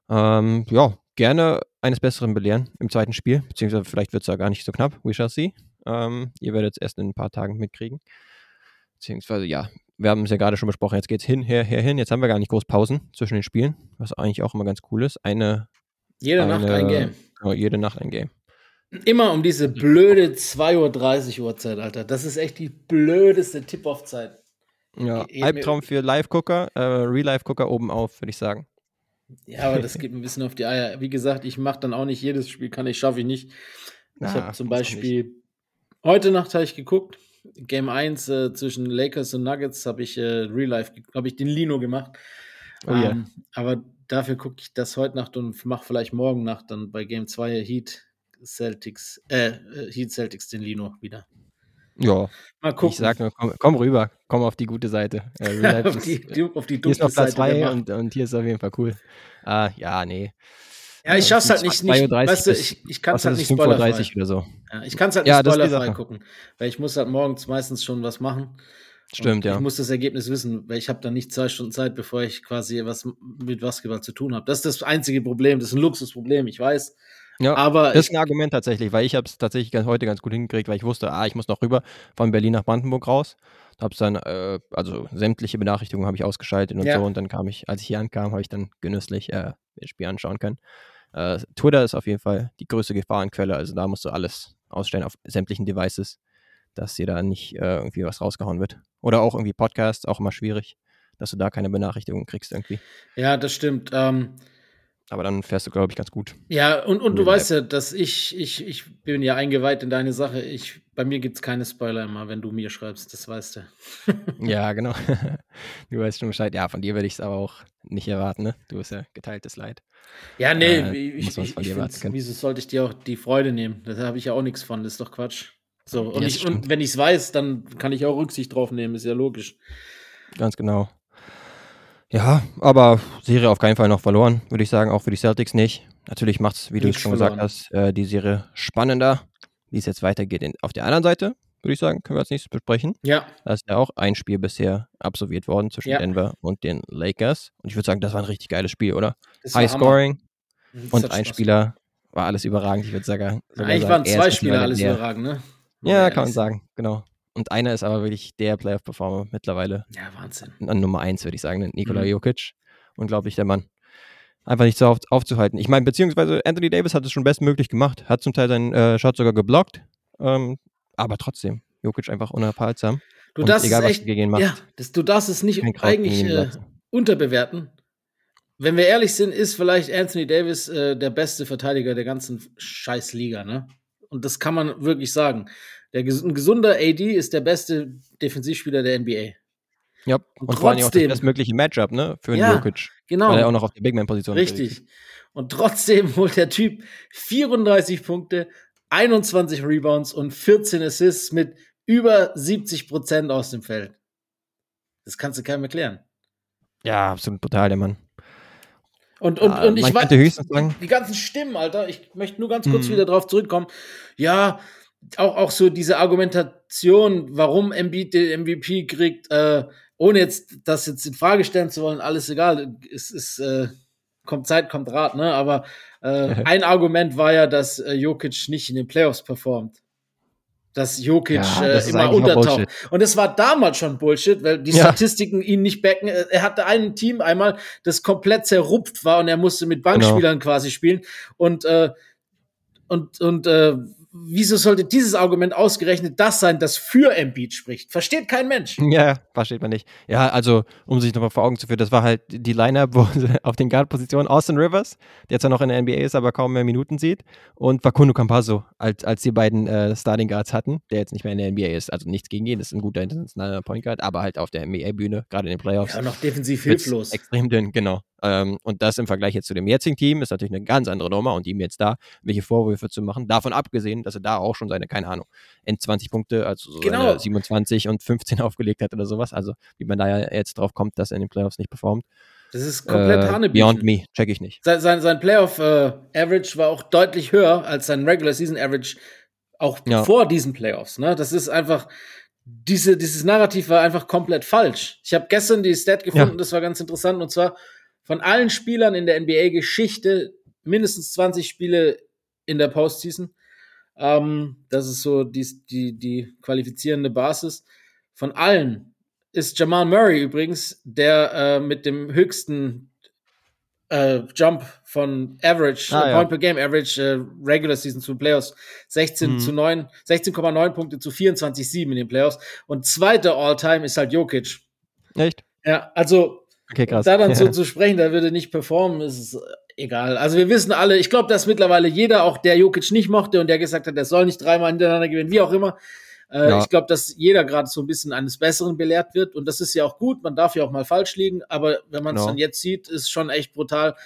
Ähm, ja, gerne eines Besseren belehren im zweiten Spiel, beziehungsweise vielleicht wird es ja gar nicht so knapp. We shall see. Ähm, ihr werdet es erst in ein paar Tagen mitkriegen. Beziehungsweise, ja, wir haben es ja gerade schon besprochen. Jetzt geht es hin, her, her, hin. Jetzt haben wir gar nicht groß Pausen zwischen den Spielen, was eigentlich auch immer ganz cool ist. Eine. Jede eine, Nacht ein Game. Genau, jede Nacht ein Game. Immer um diese blöde 2.30 Uhr Uhrzeit, Alter. Das ist echt die blödeste Tip-Off-Zeit. Ja, Eben- Albtraum für Live-Gucker, äh, Real-Life-Gucker oben auf, würde ich sagen. Ja, aber das geht ein bisschen auf die Eier. Wie gesagt, ich mache dann auch nicht jedes Spiel, kann ich, schaffe ich nicht. Ich habe zum muss auch Beispiel heute Nacht habe ich geguckt. Game 1 äh, zwischen Lakers und Nuggets habe ich äh, Real Life, habe ich den Lino gemacht. Oh ja. Ähm, aber dafür gucke ich das heute Nacht und mache vielleicht morgen Nacht dann bei Game 2 Heat Celtics, äh, äh, Heat Celtics den Lino wieder. Ja, Mal gucken. ich sag nur, komm, komm rüber, komm auf die gute Seite. Äh, auf, ist- die, die, auf die hier ist dunkle noch Platz Seite der 2 Macht. und, und hier ist auf jeden Fall cool. Ah, ja, nee. Ja, ich schaff's halt nicht, 2:30 nicht weißt du, ich, ich kann es Was halt ist nicht es, 5.30 Uhr spoilerfrei. oder so. Ja, ich kann es halt Ja, nicht ist die spoilerfrei gucken, weil ich muss halt morgens meistens schon was machen. Stimmt, ja. Ich muss das Ergebnis wissen, weil ich habe dann nicht zwei Stunden Zeit, bevor ich quasi was mit Basketball zu tun habe. Das ist das einzige Problem. Das ist ein Luxusproblem, ich weiß. Ja. Aber Das ist ein Argument tatsächlich, weil ich habe es tatsächlich ganz, heute ganz gut hingekriegt, weil ich wusste, ah, ich muss noch rüber von Berlin nach Brandenburg raus. Habe es dann, äh, also sämtliche Benachrichtigungen habe ich ausgeschaltet und Ja. so. Und dann kam ich, als ich hier ankam, habe ich dann genüsslich äh, das Spiel anschauen können. Äh, Twitter ist auf jeden Fall die größte Gefahrenquelle. Also da musst du alles ausstellen auf sämtlichen Devices, dass dir da nicht äh, irgendwie was rausgehauen wird. Oder auch irgendwie Podcasts, auch immer schwierig, dass du da keine Benachrichtigungen kriegst irgendwie. ja, das stimmt. Ähm, Aber dann fährst du, glaube ich, ganz gut. ja, und, und du weißt ja, dass ich, ich, ich bin ja eingeweiht in deine Sache. Ich, bei mir gibt es keine Spoiler immer, wenn du mir schreibst, das weißt du. Ja, genau. du weißt schon Bescheid. Ja, von dir würde ich es aber auch nicht erwarten, ne? Du bist ja geteiltes Leid. Ja, nee, Äh, ich, ich, von ich wieso sollte ich dir auch die Freude nehmen? Da habe ich ja auch nichts von, das ist doch Quatsch. So, und, Ja, ich, und wenn ich es weiß, dann kann ich auch Rücksicht drauf nehmen, ist ja logisch. Ganz genau. Ja, aber Serie auf keinen Fall noch verloren, würde ich sagen. Auch für die Celtics nicht. Natürlich macht es, wie du es schon gesagt verloren. hast, äh, die Serie spannender. Wie es jetzt weitergeht. In, auf der anderen Seite, würde ich sagen, können wir als nächstes besprechen. Ja, Da ist ja auch ein Spiel bisher absolviert worden zwischen Ja. Denver und den Lakers. Und ich würde sagen, das war ein richtig geiles Spiel, oder? High. Scoring Das und ein Spieler war alles überragend. Ich würde sagen, Eigentlich waren zwei Spieler alles der- überragend, ne? Ja, kann man sagen, genau. Und einer ist aber wirklich der Playoff-Performer mittlerweile. Ja, Wahnsinn. An Nummer eins, würde ich sagen, Nikola Mhm. Jokic. Unglaublich, der Mann. Einfach nicht so auf, aufzuhalten. Ich meine, beziehungsweise Anthony Davis hat es schon bestmöglich gemacht. Hat zum Teil seinen äh, Shot sogar geblockt. Ähm, aber trotzdem, Jokic einfach unaufhaltsam. Du darfst egal, es was echt, du gegen ihn machst. ja, das, du darfst es nicht eigentlich äh, unterbewerten. Wenn wir ehrlich sind, ist vielleicht Anthony Davis äh, der beste Verteidiger der ganzen Scheißliga, ne? Und das kann man wirklich sagen. Der ein gesunder AD ist der beste Defensivspieler der NBA. Ja, Und und, vor allem auch das trotzdem- bestmögliche Matchup, ne? Für einen Ja, Jokic. Genau. Weil er auch noch auf der Big-Man-Position. Richtig. Und trotzdem holt der Typ 34 Punkte, 21 Rebounds und 14 Assists mit über 70 Prozent aus dem Feld. Das kannst du keinem erklären. Ja, absolut brutal, der Mann. Und, und, Ah, und ich man weiß, die ganzen Stimmen, Alter, ich möchte nur ganz kurz Mhm. wieder drauf zurückkommen. Ja, auch, auch so diese Argumentation, warum Embiid den MVP kriegt, äh, ohne jetzt das jetzt in Frage stellen zu wollen, alles egal, es ist, äh, kommt Zeit, kommt Rat, ne? Aber äh, ein Argument war ja, dass äh, Jokic nicht in den Playoffs performt. Dass Jokic Ja, äh, das ist immer untertaucht. Und es war damals schon Bullshit, weil die Ja. Statistiken ihn nicht backen. Äh, Er hatte ein Team einmal, das komplett zerrupft war und er musste mit Bankspielern Genau. quasi spielen. Und, äh, und, und äh, wieso sollte dieses Argument ausgerechnet das sein, das für Embiid spricht? Versteht kein Mensch. Ja, versteht man nicht. Ja, also, um sich nochmal vor Augen zu führen, das war halt die Line-Up, wo auf den Guard-Positionen Austin Rivers, der zwar noch in der NBA ist, aber kaum mehr Minuten sieht, und Facundo Campazzo, als, als die beiden äh, Starting Guards hatten, der jetzt nicht mehr in der NBA ist. Also nichts gegen ihn, ist ein guter internationaler Point Guard, aber halt auf der NBA-Bühne, gerade in den Playoffs. Ja, noch defensiv hilflos. Extrem dünn, genau. Ähm, und das im Vergleich jetzt zu dem jetzigen Team ist natürlich eine ganz andere Nummer und ihm jetzt da welche Vorwürfe zu machen. Davon abgesehen, dass er da auch schon seine, keine Ahnung, End 20 Punkte, also so Genau. seine 27 und 15 aufgelegt hat oder sowas. Also wie man da ja jetzt drauf kommt, dass er in den Playoffs nicht performt. Das ist komplett äh, Hanebüchen. Beyond me, check ich nicht. Sein, sein, sein Playoff-Average war auch deutlich höher als sein Regular-Season-Average auch Ja. vor diesen Playoffs. Ne? Das ist einfach, diese, dieses Narrativ war einfach komplett falsch. Ich habe gestern die Stat gefunden, Ja. das war ganz interessant, und zwar von allen Spielern in der NBA-Geschichte mindestens 20 Spiele in der Postseason. Ähm, das ist so die, die, die qualifizierende Basis. Von allen ist Jamal Murray übrigens der äh, mit dem höchsten äh, Jump von Average, Ah, ja. Point per Game Average, äh, Regular Season zu Playoffs. 16 Mhm. zu 9, 16,9 Punkte zu 24,7 in den Playoffs. Und zweiter All-Time ist halt Jokic Echt? Ja, also Okay, krass. da dann so zu sprechen, da würde nicht performen, ist es egal. Also wir wissen alle, ich glaube, dass mittlerweile jeder, auch der Jokic nicht mochte und der gesagt hat, der soll nicht dreimal hintereinander gewinnen, wie auch immer. Äh, Ja. Ich glaube, dass jeder gerade so ein bisschen eines Besseren belehrt wird und das ist ja auch gut. Man darf ja auch mal falsch liegen, aber wenn man es Genau. dann jetzt sieht, ist schon echt brutal,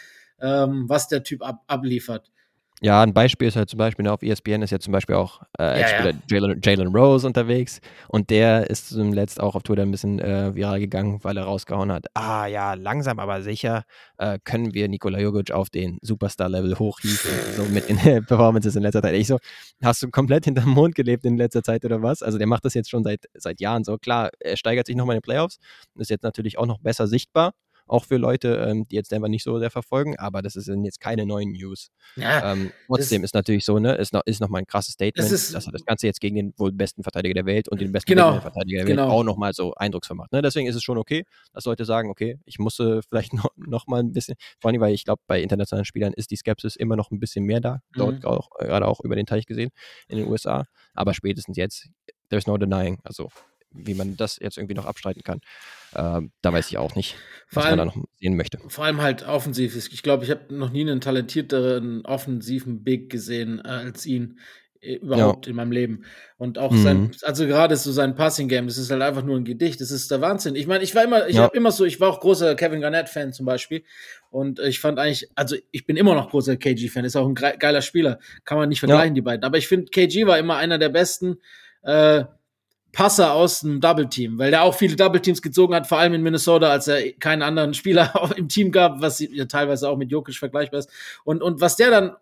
ähm, was der Typ ab abliefert. Ja, ein Beispiel ist halt zum Beispiel, ne, auf ESPN ist ja zum Beispiel auch äh, Ja, Ex-Spieler Jalen, Jalen Rose unterwegs und der ist zuletzt auch auf Twitter ein bisschen äh, viral gegangen, weil er rausgehauen hat, ah ja, langsam aber sicher äh, können wir Nikola Jokic auf den Superstar-Level hochhieven, so mit den Performances in letzter Zeit. Ich so, hast du komplett hinterm Mond gelebt in letzter Zeit oder was? Also der macht das jetzt schon seit, seit Jahren so. Klar, er steigert sich nochmal in den Playoffs, ist jetzt natürlich auch noch besser sichtbar, auch für Leute, ähm, die jetzt Denver nicht so sehr verfolgen, aber das sind jetzt keine neuen News. Ja, Ähm, trotzdem ist natürlich so, ne, ist noch, ist noch mal ein krasses Statement, ist- dass er das Ganze jetzt gegen den wohl besten Verteidiger der Welt und den besten Genau, Mittelfeldverteidiger der genau. Welt auch noch mal so eindrucksvoll macht. Ne? Deswegen ist es schon okay, dass Leute sagen, okay, ich musste vielleicht noch, noch mal ein bisschen, vor allem, weil ich glaube, bei internationalen Spielern ist die Skepsis immer noch ein bisschen mehr da, dort Mhm. auch, äh, gerade auch über den Teich gesehen in den USA, aber spätestens jetzt, there's no denying, also wie man das jetzt irgendwie noch abstreiten kann, ähm, da weiß ich auch nicht, Vor was man da allem- noch sehen möchte. vor allem halt offensiv. Ich glaube, ich habe noch nie einen talentierteren offensiven Big gesehen äh, als ihn äh, überhaupt in meinem Leben. Und auch Mhm. sein, also gerade so sein Passing Game, das ist halt einfach nur ein Gedicht. Das ist der Wahnsinn. Ich meine, ich war immer, ich Ja. habe immer so, ich war auch großer Kevin Garnett Fan zum Beispiel. Und äh, ich fand eigentlich, also ich bin immer noch großer KG Fan. Ist auch ein geiler Spieler. Kann man nicht Ja. vergleichen die beiden. Aber ich finde, KG war immer einer der besten. Äh, Passer aus dem Double Team, weil der auch viele Double Teams gezogen hat, vor allem in Minnesota, als er keinen anderen Spieler im Team gab, was ja teilweise auch mit Jokic vergleichbar ist. Und, und was der dann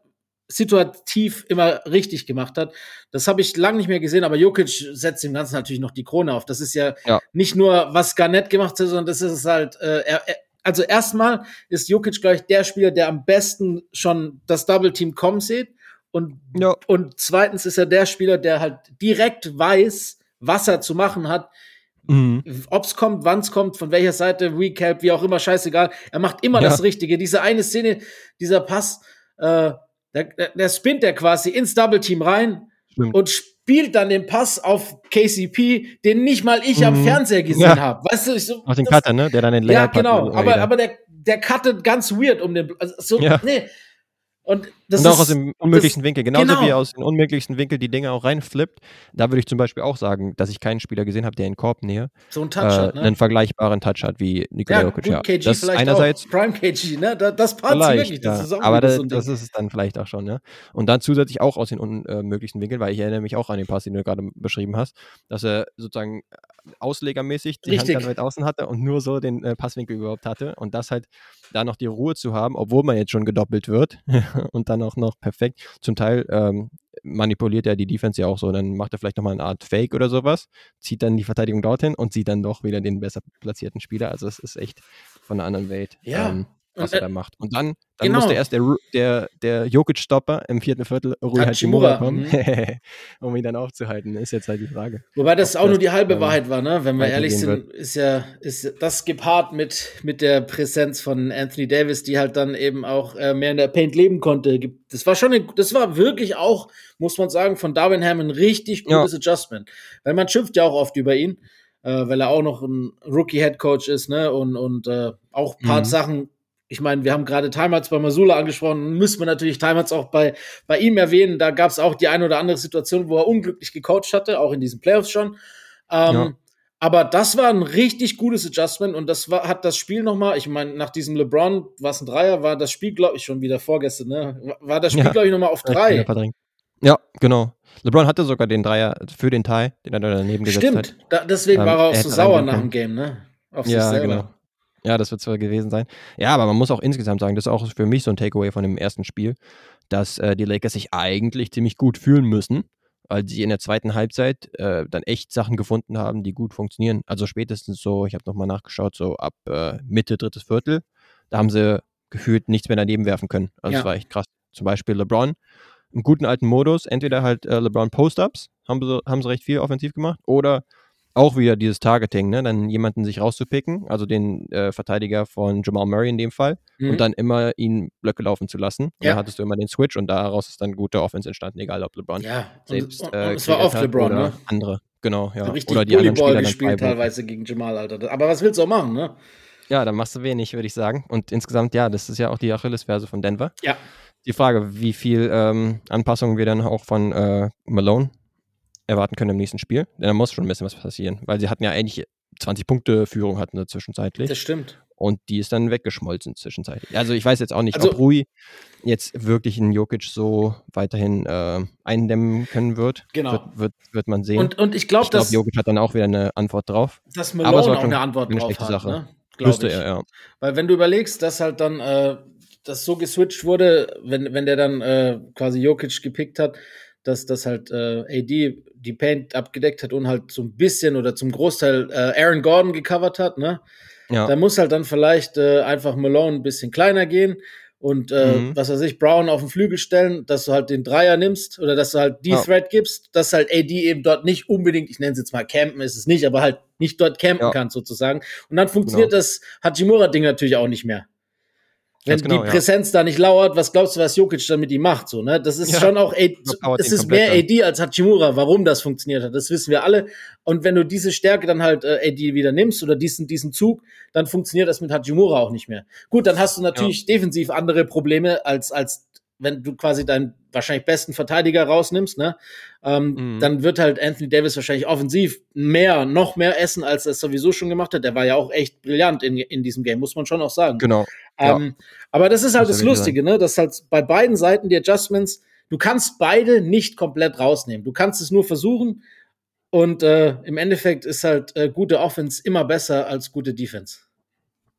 situativ immer richtig gemacht hat, das habe ich lange nicht mehr gesehen, aber Jokic setzt dem Ganzen natürlich noch die Krone auf. Das ist ja, Ja. nicht nur, was Garnett gemacht hat, sondern das ist halt, äh, er, er, also erstmal ist Jokic, glaube ich, der Spieler, der am besten schon das Double Team kommen sieht. Und Ja. und zweitens ist er der Spieler, der halt direkt weiß, was er zu machen hat. Mhm. Ob's kommt, wann's kommt, von welcher Seite, Recap, wie auch immer, scheißegal. Er macht immer Ja. das Richtige. Diese eine Szene, dieser Pass, äh, der, der, der spinnt er quasi ins Double Team rein Stimmt. und spielt dann den Pass auf KCP, den nicht mal ich am Mhm. Fernseher gesehen Ja. habe. Weißt du, ich so, Auf den Cutter, ne? Der dann den ja, Layup hat genau. Aber, wieder. aber der, der cuttet ganz weird um den. Also so, Ja. nee. Und das und auch aus dem unmöglichsten Winkel. Genauso genau. wie er aus dem unmöglichsten Winkel die Dinge auch reinflippt. Da würde ich zum Beispiel auch sagen, dass ich keinen Spieler gesehen habe, der in Korbnähe so ein äh, Touch hat, ne? einen vergleichbaren Touch hat wie Nikola Ja, Jokic. gut, Ja. KG Das vielleicht einerseits auch. Prime KG, ne? Da- Das passt wirklich. Das ja. ist auch aber das, so das ist es dann vielleicht auch schon. Ja. Und dann zusätzlich auch aus den unmöglichsten Winkeln, weil ich erinnere mich auch an den Pass, den du gerade beschrieben hast, dass er sozusagen auslegermäßig die Richtig. Hand ganz weit außen hatte und nur so den äh, Passwinkel überhaupt hatte und das halt da noch die Ruhe zu haben, obwohl man jetzt schon gedoppelt wird und dann auch noch perfekt. Zum Teil ähm, manipuliert er die Defense ja auch so, dann macht er vielleicht nochmal eine Art Fake oder sowas, zieht dann die Verteidigung dorthin und sieht dann doch wieder den besser platzierten Spieler. Also es ist echt von einer anderen Welt, Ja. ähm, was Und, er äh, da macht. Und dann, dann genau. musste erst der, der, der Jokic-Stopper im vierten Viertel, Rui Hachimura, kommen, mhm. um ihn dann aufzuhalten. Ist jetzt halt die Frage. Wobei das auch nur das, die halbe ähm, Wahrheit war, ne? Wenn wir ehrlich sind, ist ja, ist das gepaart mit, mit der Präsenz von Anthony Davis, die halt dann eben auch äh, mehr in der Paint leben konnte. Das war schon, eine, das war wirklich auch, muss man sagen, von Darwin Ham ein richtig Ja. gutes Adjustment. Weil man schimpft ja auch oft über ihn, äh, weil er auch noch ein Rookie-Head-Coach ist, ne? Und, und äh, auch ein paar Mhm. Sachen. Ich meine, wir haben gerade Timeouts bei Masula angesprochen, müssen wir natürlich Timeouts auch bei, bei ihm erwähnen. Da gab es auch die eine oder andere Situation, wo er unglücklich gecoacht hatte, auch in diesen Playoffs schon. Ähm, Ja. Aber das war ein richtig gutes Adjustment und das war, hat das Spiel nochmal, ich meine, nach diesem LeBron, was ein Dreier, war das Spiel, glaube ich, schon wieder vorgestern, ne? War das Spiel, Ja. glaube ich, nochmal auf drei. Ja, genau. LeBron hatte sogar den Dreier für den Tie, den er da daneben gesetzt hat. Stimmt, deswegen Ähm, war er auch so sauer nach dem. Game, ne? Auf sich Ja, selber. genau. Ja, das wird zwar gewesen sein. Ja, aber man muss auch insgesamt sagen, das ist auch für mich so ein Takeaway von dem ersten Spiel, dass äh, die Lakers sich eigentlich ziemlich gut fühlen müssen, weil sie in der zweiten Halbzeit äh, dann echt Sachen gefunden haben, die gut funktionieren. Also spätestens so, ich habe nochmal nachgeschaut, so ab äh, Mitte, drittes Viertel, da haben sie gefühlt nichts mehr daneben werfen können. Also Ja. das war echt krass. Zum Beispiel LeBron, im guten alten Modus, entweder halt äh, LeBron Post-Ups, haben sie, haben sie recht viel offensiv gemacht, oder auch wieder dieses Targeting, ne? Dann jemanden sich rauszupicken, also den äh, Verteidiger von Jamal Murray in dem Fall, mhm. und dann immer ihn Blöcke laufen zu lassen. Und ja. dann hattest du immer den Switch und daraus ist dann gute Offense entstanden, egal ob LeBron. Ja, selbst, und, und, äh, es war oft LeBron, oder ne? Andere, genau, ja. Richtig oder die anderen Spieler gespielt teilweise gegen Jamal, Alter. Aber was willst du auch machen, ne? Ja, dann machst du wenig, würde ich sagen. Und insgesamt, ja, das ist ja auch die Achillesferse von Denver. Ja. Die Frage, wie viel ähm, Anpassungen wir dann auch von äh, Malone erwarten können im nächsten Spiel. Denn da muss schon ein bisschen was passieren, weil sie hatten ja eigentlich 20 Punkte Führung hatten sie zwischenzeitlich. Das stimmt. Und die ist dann weggeschmolzen zwischenzeitlich. Also ich weiß jetzt auch nicht, also, ob Rui jetzt wirklich einen Jokic so weiterhin äh, eindämmen können wird. Genau. Wird, wird, wird man sehen. Und, und ich glaube, glaub, dass Jokic hat dann auch wieder eine Antwort drauf. Dass Malone Aber auch eine Antwort eine drauf hat, Sache. Ne? Müsste er, ja. Weil wenn du überlegst, dass halt dann äh, das so geswitcht wurde, wenn, wenn der dann äh, quasi Jokic gepickt hat, dass das halt äh, AD die Paint abgedeckt hat und halt so ein bisschen oder zum Großteil äh, Aaron Gordon gecovert hat, ne? Ja. Da muss halt dann vielleicht äh, einfach Malone ein bisschen kleiner gehen und äh, mhm. was weiß ich, Brown auf den Flügel stellen, dass du halt den Dreier nimmst oder dass du halt die ja. Thread gibst, dass halt AD eben dort nicht unbedingt, ich nenne es jetzt mal campen, ist es nicht, aber halt nicht dort campen ja. kann sozusagen. Und dann funktioniert genau. das Hachimura-Ding natürlich auch nicht mehr. Wenn genau, die Präsenz ja. da nicht lauert, was glaubst du, was Jokic dann mit ihm macht? So, ne? Das ist ja, schon auch, AD, das ist mehr AD als Hachimura, warum das funktioniert hat. Das wissen wir alle. Und wenn du diese Stärke dann halt äh, AD wieder nimmst oder diesen, diesen Zug, dann funktioniert das mit Hachimura auch nicht mehr. Gut, dann hast du natürlich ja. defensiv andere Probleme als, als wenn du quasi deinen wahrscheinlich besten Verteidiger rausnimmst, ne, ähm, mhm. dann wird halt Anthony Davis wahrscheinlich offensiv mehr, noch mehr essen, als er es sowieso schon gemacht hat. Der war ja auch echt brillant in, in diesem Game, muss man schon auch sagen. Genau. Ähm, ja. Aber das ist halt das, das Lustige, ne, dass halt bei beiden Seiten die Adjustments, du kannst beide nicht komplett rausnehmen. Du kannst es nur versuchen und äh, im Endeffekt ist halt äh, gute Offense immer besser als gute Defense.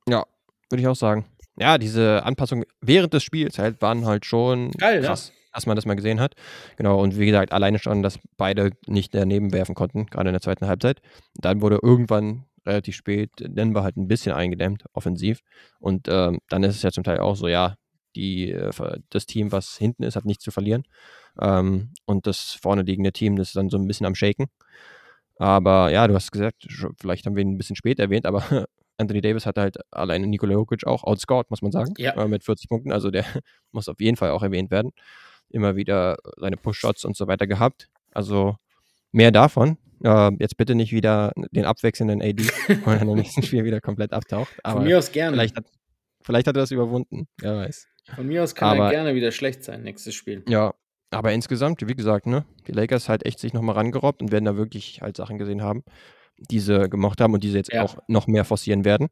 Ja, würde ich auch sagen ja, diese Anpassungen während des Spiels halt waren halt schon Geil, krass, ja. dass man das mal gesehen hat. Genau, und wie gesagt, alleine schon, dass beide nicht daneben werfen konnten, gerade in der zweiten Halbzeit. Dann wurde irgendwann relativ spät Denver halt ein bisschen eingedämmt, offensiv. Und ähm, dann ist es ja zum Teil auch so, ja, die, äh, das Team, was hinten ist, hat nichts zu verlieren. Ähm, und das vorne liegende Team, das ist dann so ein bisschen am Shaken. Aber ja, du hast gesagt, vielleicht haben wir ihn ein bisschen spät erwähnt, aber Anthony Davis hat halt alleine Nikola Jokic auch outscored, muss man sagen, ja. äh, mit 40 Punkten. Also der muss auf jeden Fall auch erwähnt werden. Immer wieder seine Push-Shots und so weiter gehabt. Also mehr davon. Äh, jetzt bitte nicht wieder den abwechselnden AD, weil er im nächsten Spiel wieder komplett abtaucht. Aber Von mir aus gerne. Vielleicht hat, vielleicht hat er das überwunden, wer weiß. Von mir aus kann aber, er gerne wieder schlecht sein, nächstes Spiel. Ja, aber insgesamt, wie gesagt, ne, die Lakers halt echt sich nochmal rangerobbt und werden da wirklich halt Sachen gesehen haben diese gemacht haben und diese jetzt ja. auch noch mehr forcieren werden.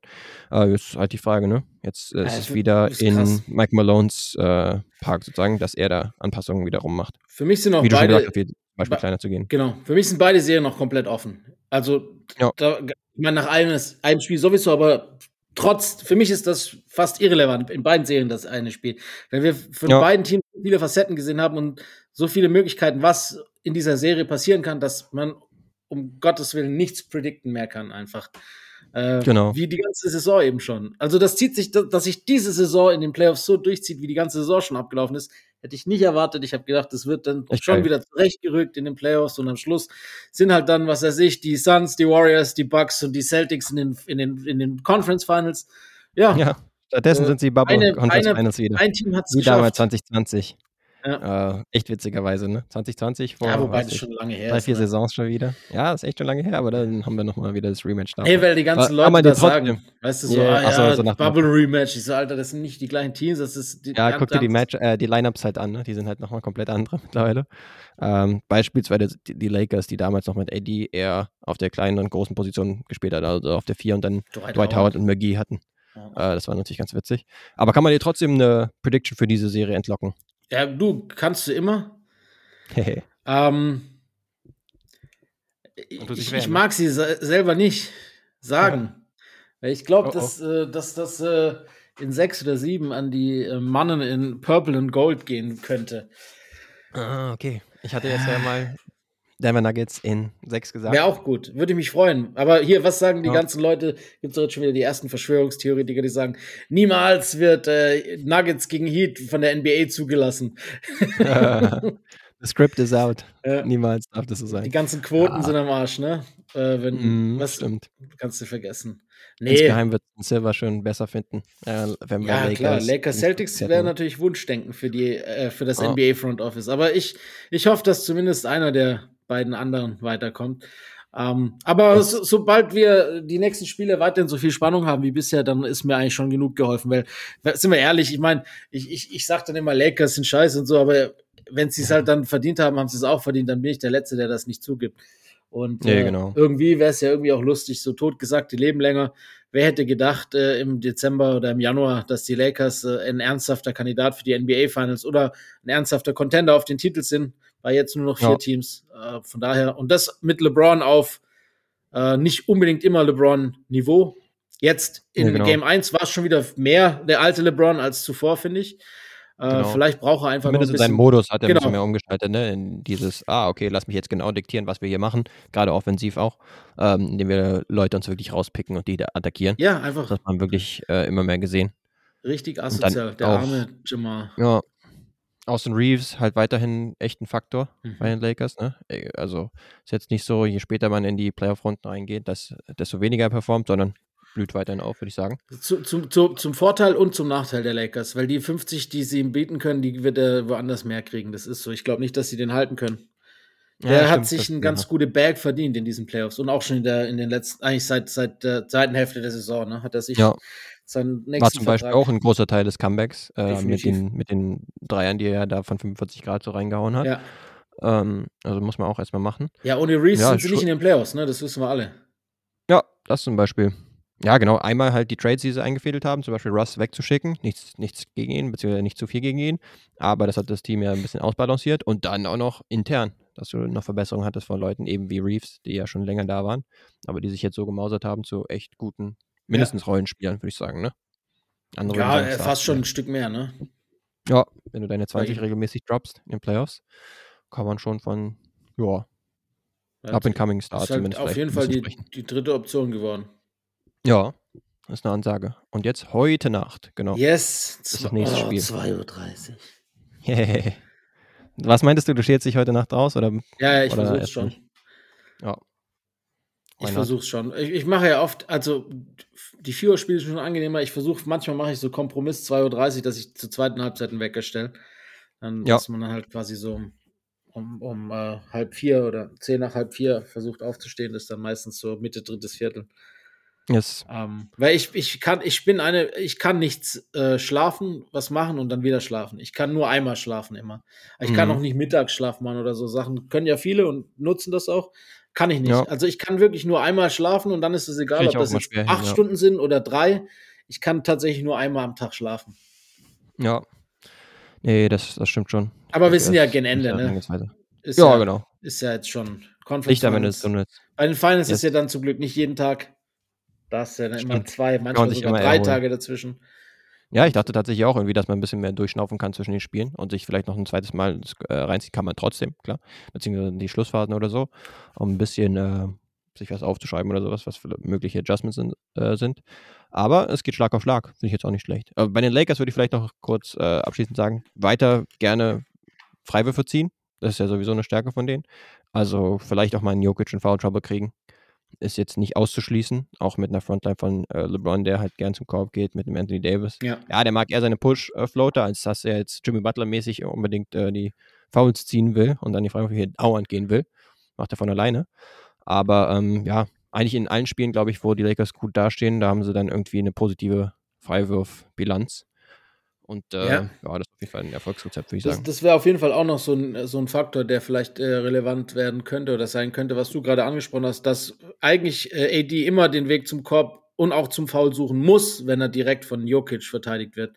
Äh, jetzt ist halt die Frage, ne? Jetzt äh, ist es wieder ist in Mike Malones äh, Park sozusagen, dass er da Anpassungen wiederum macht. Für mich sind auch Wie beide, gesagt, zum Beispiel kleiner zu gehen. Genau, für mich sind beide Serien noch komplett offen. Also, ja. da, ich meine, nach einem, einem Spiel sowieso, aber trotz, für mich ist das fast irrelevant in beiden Serien das eine Spiel. Wenn wir von ja. beiden Teams viele Facetten gesehen haben und so viele Möglichkeiten, was in dieser Serie passieren kann, dass man um Gottes Willen nichts predikten mehr kann, einfach. Äh, genau. Wie die ganze Saison eben schon. Also, das zieht sich, dass sich diese Saison in den Playoffs so durchzieht, wie die ganze Saison schon abgelaufen ist, hätte ich nicht erwartet. Ich habe gedacht, das wird dann Echt schon geil. wieder zurechtgerückt in den Playoffs und am Schluss sind halt dann, was weiß ich, die Suns, die Warriors, die Bucks und die Celtics in den, in den, in den Conference Finals. Ja. Ja, stattdessen äh, sind sie Bubble eine, Conference eine, Finals wieder. Ein Team hat es geschafft. damals 2020. Ja. Äh, echt witzigerweise, ne? 2020 vor ja, wobei das schon lange her drei, vier ist, ne? Saisons schon wieder. Ja, ist echt schon lange her, aber dann haben wir nochmal wieder das Rematch da. Hey, weil die ganzen aber, Leute das sagen, weißt du, so, yeah, ah, ja, so, so Bubble Rematch. Ich so, Alter, das sind nicht die gleichen Teams, das ist die, Ja, guck dir die, Match, äh, die Lineups halt an, ne? Die sind halt nochmal komplett andere mittlerweile. Ähm, beispielsweise die, die, Lakers, die damals noch mit AD eher auf der kleinen und großen Position gespielt hat, also auf der 4 und dann Dwight, Dwight Howard und McGee hatten. Ja. Äh, das war natürlich ganz witzig. Aber kann man dir trotzdem eine Prediction für diese Serie entlocken? Ja, du kannst du immer. ähm, ich, ich, ne? mag sie selber nicht sagen. Weil ich glaube, oh, oh. dass, äh, dass das äh, in sechs oder sieben an die äh, Mannen in Purple und Gold gehen könnte. Ah, okay. Ich hatte jetzt ja mal Denver Nuggets in sechs gesagt. Wäre auch gut, würde ich mich freuen. Aber hier, was sagen die ja. ganzen Leute? Gibt es jetzt schon wieder die ersten Verschwörungstheoretiker, die sagen, niemals wird äh, Nuggets gegen Heat von der NBA zugelassen. The script is out. Ja. Niemals darf das so Die sein. ganzen Quoten Ja. sind am Arsch, ne? Äh, wenn, Mhm, was stimmt. kannst du vergessen. Nee, Insgeheim wird Silver schon besser finden. Äh, wenn wir ja Lakers klar, Lakers Celtics wäre natürlich Wunschdenken für die äh, für das Ja. NBA Front Office. Aber ich, ich hoffe, dass zumindest einer der beiden anderen weiterkommt. Ähm, aber so, sobald wir die nächsten Spiele weiterhin so viel Spannung haben wie bisher, dann ist mir eigentlich schon genug geholfen. Weil, sind wir ehrlich, ich meine, ich, ich, ich sag dann immer, Lakers sind scheiße und so, aber wenn sie es halt dann verdient haben, haben sie es auch verdient, dann bin ich der Letzte, der das nicht zugibt. Und Ja, äh, genau. irgendwie wäre es ja irgendwie auch lustig, so tot gesagt, die leben länger. Wer hätte gedacht äh, im Dezember oder im Januar, dass die Lakers äh, ein ernsthafter Kandidat für die NBA Finals oder ein ernsthafter Contender auf den Titel sind, bei jetzt nur noch vier Ja. Teams. Äh, von daher, und das mit LeBron auf äh, nicht unbedingt immer LeBron-Niveau. Jetzt in Ja, genau. Game 1 war es schon wieder mehr der alte LeBron als zuvor, finde ich. Äh, Genau. Vielleicht braucht er einfach noch ein Zumindest in seinem bisschen. Modus hat er ein Genau. bisschen mehr umgestaltet, ne? In dieses, ah, okay, lass mich jetzt genau diktieren, was wir hier machen, gerade offensiv auch, ähm, indem wir Leute uns wirklich rauspicken und die attackieren. Ja, Das einfach hat man wirklich äh, immer mehr gesehen. richtig asozial. Der arme Jamal. Ja. Austin Reeves halt weiterhin echt ein Faktor Mhm. bei den Lakers, ne? Äh, Also ist jetzt nicht so, je später man in die Playoff-Runden reingeht, dass, desto weniger er performt, sondern blüht weiterhin auf, würde ich sagen. Zu, zum, zu, zum Vorteil und zum Nachteil der Lakers, weil die 50, die sie ihm bieten können, die wird er woanders mehr kriegen. Das ist so. Ich glaube nicht, dass sie den halten können. Der Ja, hat stimmt, sich das- eine ganz gute Bag verdient in diesen Playoffs und auch schon in, der, in den letzten, eigentlich seit, seit der zweiten Hälfte der Saison, ne, hat er sich Ja. Seinen nächsten War zum Beispiel Vertrag- auch ein großer Teil des Comebacks äh, mit, den, mit den Dreiern, die er da von 45 Grad so reingehauen hat. Ja. Ähm, also muss man auch erstmal machen. ja, ohne Reeves Ja, sind sie nicht in den Playoffs, ne? Das wissen wir alle. Ja, das zum Beispiel. Ja, genau. Einmal halt die Trades, die sie eingefädelt haben, zum Beispiel Russ wegzuschicken. Nichts, nichts gegen ihn, beziehungsweise nicht zu viel gegen ihn. Aber das hat das Team ja ein bisschen ausbalanciert. Und dann auch noch intern, dass du noch Verbesserungen hattest von Leuten eben wie Reeves, die ja schon länger da waren, aber die sich jetzt so gemausert haben zu echt guten, mindestens Rollenspielern, würde ich sagen, ne? Andere Ja, sagen, äh, fast schon ein Stück mehr, ne? Ja, wenn du deine 20 Weil- regelmäßig droppst in den Playoffs, kann man schon von, ja, Ja, Up-and-Coming Star ist halt auf jeden Fall die, die dritte Option geworden. Ja, das ist eine Ansage. Und jetzt heute Nacht, genau. Yes, ist das nächste Spiel. 2.30 Uhr. Was meintest du, du schälst dich heute Nacht raus? Oder? Ja, ja, ich versuch's schon. nicht? Ja. Why Ich not? versuch's schon. Ich, ich mache ja oft, also die 4 Uhr Spiele sind schon angenehmer. Ich versuche, manchmal mache ich so Kompromiss 2.30 Uhr, dass ich zur zweiten Halbzeit einen Wecker stelle. Dann, Ja. dass man dann halt quasi so um, um, um äh, halb vier oder zehn nach halb vier versucht aufzustehen. Das ist dann meistens so Mitte, drittes Viertel. Yes. Ähm, weil ich, ich kann, ich bin eine, ich kann nichts äh, schlafen, was machen und dann wieder schlafen. Ich kann nur einmal schlafen immer. Ich kann Mhm. auch nicht Mittagsschlaf machen oder so Sachen. Können ja viele und nutzen das auch. Kann ich nicht. Ja. Also ich kann wirklich nur einmal schlafen und dann ist es egal, ob das jetzt hin, acht ja. Stunden sind oder drei. Ich kann tatsächlich nur einmal am Tag schlafen. Ja. Nee, das, das stimmt schon. Aber wir sind ja gen Ende, ne? Ist Ja, genau. Ist ja jetzt schon am Ende des Tunnels. Bei den Finals Yes. ist ja dann zum Glück nicht jeden Tag. Da ist ja dann immer zwei, manchmal sogar immer drei erholen. Tage dazwischen. Ja, ich dachte tatsächlich auch irgendwie, dass man ein bisschen mehr durchschnaufen kann zwischen den Spielen und sich vielleicht noch ein zweites Mal äh, reinziehen kann man trotzdem, klar. Beziehungsweise die Schlussphasen oder so, um ein bisschen äh, sich was aufzuschreiben oder sowas, was für mögliche Adjustments sind. Äh, sind. Aber es geht Schlag auf Schlag, finde ich jetzt auch nicht schlecht. Aber bei den Lakers würde ich vielleicht noch kurz äh, abschließend sagen, weiter gerne Freiwürfe ziehen. Das ist ja sowieso eine Stärke von denen. Also vielleicht auch mal einen Jokic in Foul Trouble kriegen. Ist jetzt nicht auszuschließen, auch mit einer Frontline von äh, LeBron, der halt gern zum Korb geht, mit dem Anthony Davis. Ja. Ja, der mag eher seine Push-Floater, als dass er jetzt Jimmy Butler-mäßig unbedingt äh, die Fouls ziehen will und dann die Freiwürfe hier dauernd gehen will. Macht er von alleine. Aber ähm, ja, eigentlich in allen Spielen, glaube ich, wo die Lakers gut dastehen, da haben sie dann irgendwie eine positive Freiwurfbilanz. Und äh, Ja. ja. das ist auf jeden Fall ein Erfolgsrezept, würde ich Das, sagen. das wäre auf jeden Fall auch noch so ein, so ein Faktor, der vielleicht äh, relevant werden könnte oder sein könnte, was du gerade angesprochen hast, dass eigentlich äh, AD immer den Weg zum Korb und auch zum Foul suchen muss, wenn er direkt von Jokic verteidigt wird.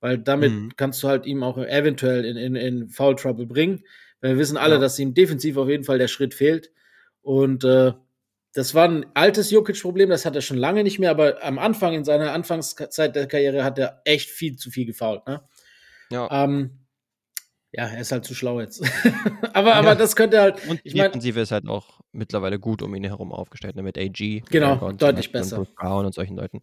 Weil damit Mhm. kannst du halt ihm auch eventuell in, in, in Foul Trouble bringen. Weil wir wissen alle, Ja. dass ihm defensiv auf jeden Fall der Schritt fehlt. Und äh, das war ein altes Jokic-Problem, das hat er schon lange nicht mehr, aber am Anfang, in seiner Anfangszeit der Karriere, hat er echt viel zu viel gefoult. Ne? Ja. Ähm, ja, er ist halt zu schlau jetzt. aber, aber das könnte halt, Und ich die Defensive ist halt auch mittlerweile gut um ihn herum aufgestellt, ne? mit AG. Genau, Dragon, deutlich und besser. Brown und solchen Leuten,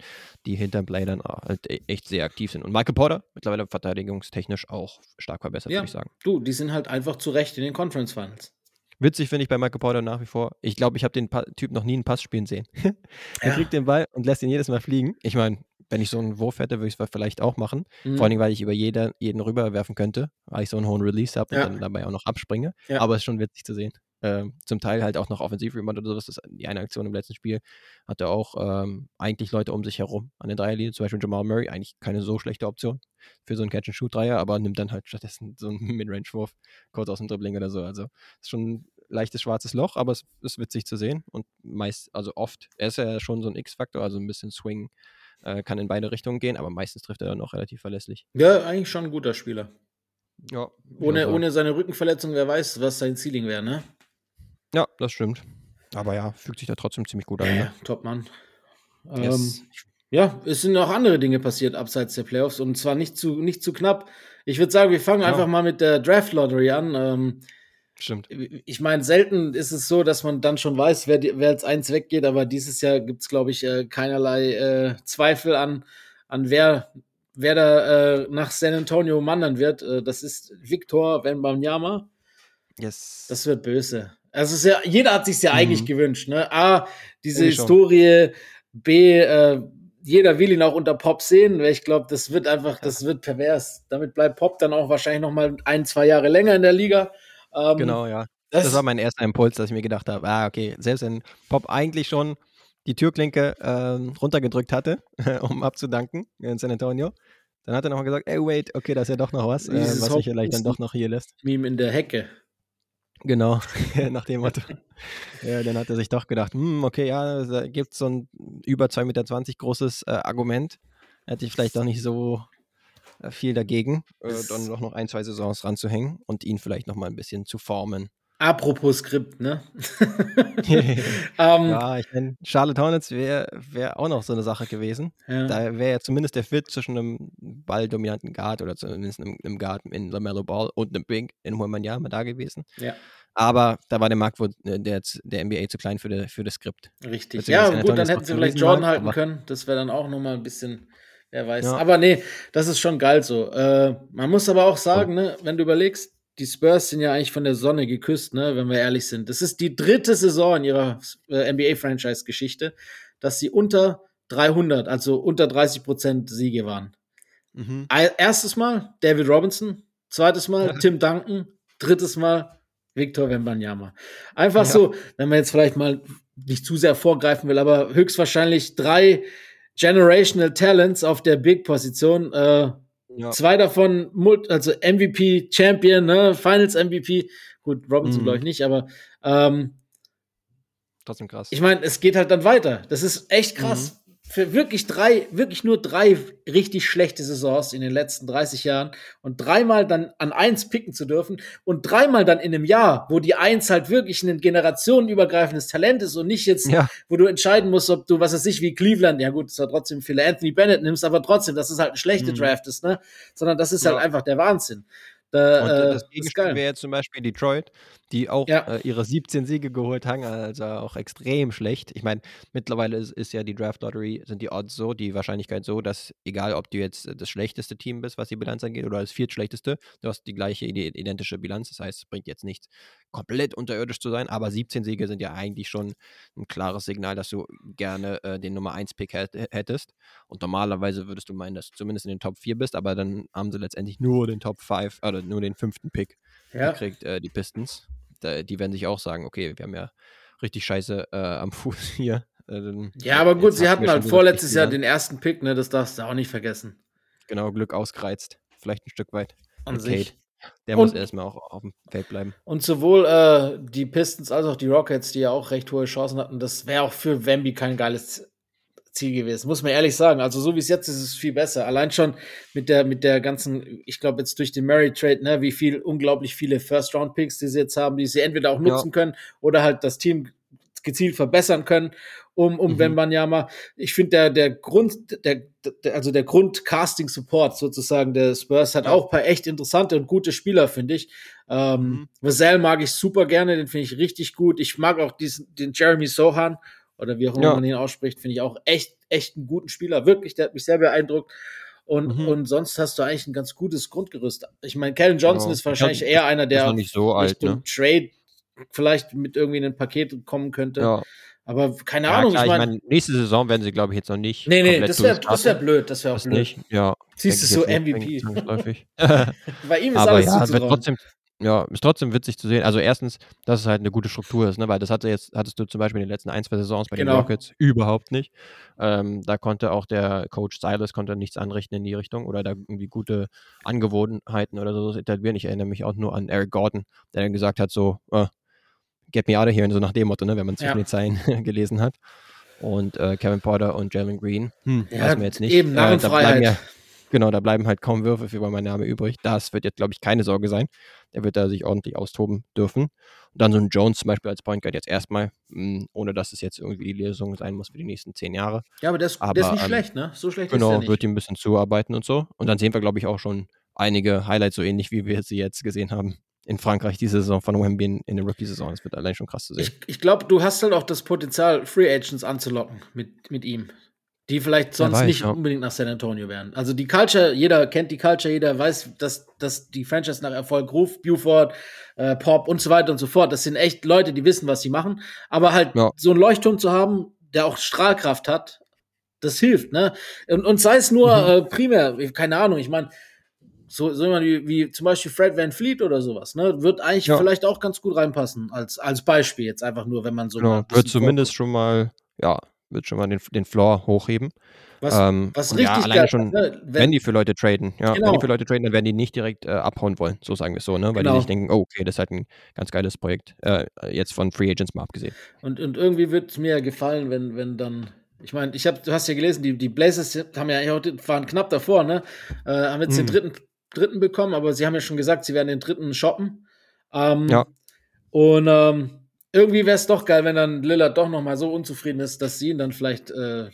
die hinterm Play dann auch halt e- echt sehr aktiv sind. Und Michael Porter, mittlerweile verteidigungstechnisch auch stark verbessert, Ja, würde ich sagen. du, die sind halt einfach zu Recht in den Conference Finals. Witzig finde ich bei Michael Porter nach wie vor. Ich glaube, ich habe den pa Typ noch nie einen Pass spielen sehen. er Ja. kriegt den Ball und lässt ihn jedes Mal fliegen. Ich meine, wenn ich so einen Wurf hätte, würde ich es vielleicht auch machen. Mhm. Vor allem, weil ich über jeder, jeden rüberwerfen könnte, weil ich so einen hohen Release habe Ja. und dann dabei auch noch abspringe. Ja. Aber es ist schon witzig zu sehen. Ähm, zum Teil halt auch noch Offensiv-Rebound oder sowas. Das, die eine Aktion im letzten Spiel hatte auch ähm, eigentlich Leute um sich herum an der Dreierlinie. Zum Beispiel Jamal Murray, eigentlich keine so schlechte Option für so einen Catch-and-Shoot-Dreier, aber nimmt dann halt stattdessen so einen Mid-Range-Wurf kurz aus dem Dribbling oder so. Also ist schon ein leichtes schwarzes Loch, aber es ist witzig zu sehen und meist, also oft, er ist ja schon so ein X-Faktor, also ein bisschen Swing, äh, kann in beide Richtungen gehen, aber meistens trifft er dann auch relativ verlässlich. Ja, eigentlich schon ein guter Spieler. Ja, Ohne, also, ohne seine Rückenverletzung, wer weiß, was sein Ceiling wäre, ne? Ja, das stimmt. Aber ja, fügt sich da trotzdem ziemlich gut an. Ne? Top Mann. Ähm, Yes. ja, es sind auch andere Dinge passiert abseits der Playoffs und zwar nicht zu, nicht zu knapp. Ich würde sagen, wir fangen Ja. einfach mal mit der Draft Lottery an. Ähm, Stimmt. ich meine, selten ist es so, dass man dann schon weiß, wer, wer als eins weggeht, aber dieses Jahr gibt es, glaube ich, äh, keinerlei äh, Zweifel an, an wer, wer da äh, nach San Antonio wandern wird. Äh, das ist Victor Wembanyama. Yes. Das wird böse. Also es ist ja, jeder hat sich ja Mhm. eigentlich gewünscht, ne? A, diese schon. Historie, B, äh, jeder will ihn auch unter Pop sehen, weil ich glaube, das wird einfach, das wird pervers. Damit bleibt Pop dann auch wahrscheinlich noch mal ein, zwei Jahre länger in der Liga. Ähm, genau, ja. Das, Das war mein erster Impuls, dass ich mir gedacht habe, ah, okay, selbst wenn Pop eigentlich schon die Türklinke ähm, runtergedrückt hatte, um abzudanken in San Antonio, dann hat er nochmal gesagt, ey, wait, okay, da ist ja doch noch was, äh, was mich vielleicht dann doch noch hier lässt. Meme in der Hecke. Genau, nach dem Motto. ja, dann hat er sich doch gedacht, hm, okay, ja, da gibt es so ein über 2,20 Meter großes äh, Argument. Hätte ich vielleicht doch nicht so äh, viel dagegen, äh, dann doch noch ein, zwei Saisons ranzuhängen und ihn vielleicht noch mal ein bisschen zu formen. Apropos Skript, ne? ähm, Ja, ich meine, Charlotte Hornets wäre wär auch noch so eine Sache gewesen. ja. Da wäre ja zumindest der Fit zwischen einem balldominanten Guard oder zumindest einem, einem Guard in LaMelo Ball und einem Big in Wembanyama da gewesen. Ja. Aber da war der Markt wohl, äh, der, der NBA zu klein für, de, für das Skript. Richtig. Ja, gut, dann hätten sie vielleicht Jordan halten können. Das wäre dann auch noch mal ein bisschen, wer weiß. Ja. Aber nee, das ist schon geil so. Äh, man muss aber auch sagen, ne, wenn du überlegst, die Spurs sind ja eigentlich von der Sonne geküsst, ne, wenn wir ehrlich sind. Das ist die dritte Saison in ihrer äh, NBA-Franchise-Geschichte, dass sie unter 300, also unter 30 Prozent Siege waren. Mhm. Erstes Mal David Robinson, zweites Mal Tim Duncan, drittes Mal Victor Wembanyama. Einfach Ja. so, wenn man jetzt vielleicht mal nicht zu sehr vorgreifen will, aber höchstwahrscheinlich drei Generational Talents auf der Big-Position. Äh, Ja. Zwei davon, also MVP, Champion, ne, Finals MVP. Gut, Robinson Mhm. glaube ich nicht, aber ähm, Trotzdem krass. ich meine, es geht halt dann weiter. Das ist echt krass. Für wirklich drei, wirklich nur drei richtig schlechte Saisons in den letzten 30 Jahren und dreimal dann an eins picken zu dürfen und dreimal dann in einem Jahr, wo die eins halt wirklich ein generationenübergreifendes Talent ist und nicht jetzt, ja, wo du entscheiden musst, ob du, was weiß ich, wie Cleveland, ja gut, zwar trotzdem viele Anthony Bennett nimmst, aber trotzdem, dass es halt ein schlechter Mhm. Draft ist, ne? Sondern das ist Ja. halt einfach der Wahnsinn. Da, und äh, das Gegenspiel wäre jetzt zum Beispiel Detroit, die auch Ja. äh, ihre 17 Siege geholt haben, also auch extrem schlecht. Ich meine, mittlerweile ist, ist ja die Draft Lottery, sind die Odds so, die Wahrscheinlichkeit so, dass egal, ob du jetzt äh, das schlechteste Team bist, was die Bilanz angeht, oder das viertschlechteste, du hast die gleiche ide- identische Bilanz. Das heißt, es bringt jetzt nichts, komplett unterirdisch zu sein, aber 17 Siege sind ja eigentlich schon ein klares Signal, dass du gerne äh, den Nummer 1 Pick hätt- hättest. Und normalerweise würdest du meinen, dass du zumindest in den Top 4 bist, aber dann haben sie letztendlich nur den Top 5 oder nur den fünften Pick Ja. gekriegt, äh, die Pistons. Da, die werden sich auch sagen, okay, wir haben ja richtig scheiße äh, am Fuß hier. Äh, Ja, aber gut, sie hatten halt vorletztes Jahr den ersten Pick, ne? Das darfst du auch nicht vergessen. Genau, Glück ausgereizt. Vielleicht ein Stück weit. An Und sich. Kate, der muss Und- erstmal auch auf dem Feld bleiben. Und sowohl äh, die Pistons als auch die Rockets, die ja auch recht hohe Chancen hatten, das wäre auch für Wemby kein geiles Ziel gewesen, muss man ehrlich sagen. Also so wie es jetzt ist, ist es viel besser. Allein schon mit der mit der ganzen, ich glaube jetzt durch den Murray Trade, ne, wie viel unglaublich viele First Round Picks, die sie jetzt haben, die sie entweder auch Ja. nutzen können oder halt das Team gezielt verbessern können. um, um mhm. wenn man ja mal, ich finde der, der Grund, der, der, also der Grund-Casting-Support sozusagen der Spurs hat ja. auch ein paar echt interessante und gute Spieler, finde ich. Ähm, mhm. Vassell mag ich super gerne, den finde ich richtig gut. Ich mag auch diesen, den Jeremy Sohan oder wie auch immer ja. man ihn ausspricht, finde ich auch echt, echt einen guten Spieler. Wirklich, der hat mich sehr beeindruckt. Und, mhm. und sonst hast du eigentlich ein ganz gutes Grundgerüst. Ich meine, Kellen Johnson genau. ist wahrscheinlich glaub, eher einer, der nicht so alt, ne? Trade vielleicht mit irgendwie in ein Paket kommen könnte. Ja. Aber keine ja, Ahnung. Klar, ich meine, ich mein, nächste Saison werden sie, glaube ich, jetzt noch nicht. Nee, nee, das wäre wär blöd. Das wäre auch blöd. Nicht. Ja, Siehst du so MVP. Bei ihm ist Aber alles ja, wird trotzdem, ja, ist trotzdem witzig zu sehen. Also erstens, dass es halt eine gute Struktur ist, ne? weil das hatte jetzt, hattest du zum Beispiel in den letzten ein, zwei Saisons bei genau. den Rockets überhaupt nicht. Ähm, da konnte auch der Coach Silas konnte nichts anrichten in die Richtung oder da irgendwie gute Angewohnheiten oder so etablieren. Ich erinnere mich auch nur an Eric Gordon, der dann gesagt hat, so, uh, get me out of here, so nach dem Motto, ne? wenn man zwischen ja. den Zeilen gelesen hat. Und äh, Kevin Porter und Jalen Green, hm, ja, weiß man jetzt nicht. Eben, Narrenfreiheit. Äh, Genau, da bleiben halt kaum Würfe für mein Name übrig. Das wird jetzt, glaube ich, keine Sorge sein. Der wird da sich ordentlich austoben dürfen. Und dann so ein Jones zum Beispiel als Point Guard jetzt erstmal, mh, hm, ohne dass es jetzt irgendwie die Lösung sein muss für die nächsten zehn Jahre. Ja, aber ist, aber, der ist nicht ähm, schlecht, ne? So schlecht genau, ist der nicht. wird ihm ein bisschen zuarbeiten und so. Und dann sehen wir, glaube ich, auch schon einige Highlights, so ähnlich wie wir sie jetzt gesehen haben in Frankreich diese Saison von Wemby in, in der Rookie-Saison. Das wird allein schon krass zu sehen. Ich, ich glaube, du hast halt auch das Potenzial, Free Agents anzulocken mit, mit ihm die vielleicht sonst weiß, nicht ja. unbedingt nach San Antonio wären. Also die Culture, jeder kennt die Culture, jeder weiß, dass, dass die Franchise nach Erfolg ruft, Buford, äh, Pop und so weiter und so fort. Das sind echt Leute, die wissen, was sie machen. Aber halt ja. so einen Leuchtturm zu haben, der auch Strahlkraft hat, das hilft, ne? Und, und sei es nur mhm. äh, primär, keine Ahnung, ich meine, so, so jemand wie, wie zum Beispiel Fred Van Fleet oder sowas, ne, wird eigentlich ja. vielleicht auch ganz gut reinpassen, als, als Beispiel jetzt einfach nur, wenn man so. Genau, wird zumindest schon mal, ja, wird schon mal den, den Floor hochheben. Was, ähm, was richtig ja, alleine geil, schon, ne? wenn, wenn, die für Leute traden, ja, genau. wenn die für Leute traden, dann werden die nicht direkt äh, abhauen wollen, so sagen wir es so, ne? Weil genau. die nicht denken, oh, okay, das ist halt ein ganz geiles Projekt, äh, jetzt von Free Agents mal abgesehen. Und, und irgendwie wird es mir gefallen, wenn, wenn dann ich meine, ich habe, du hast ja gelesen, die, die Blazers haben ja waren knapp davor, ne? Äh, haben jetzt hm. den dritten, dritten bekommen, aber sie haben ja schon gesagt, sie werden den dritten shoppen. Ähm, ja. Und ähm, irgendwie wäre es doch geil, wenn dann Lillard doch noch mal so unzufrieden ist, dass sie ihn dann vielleicht äh,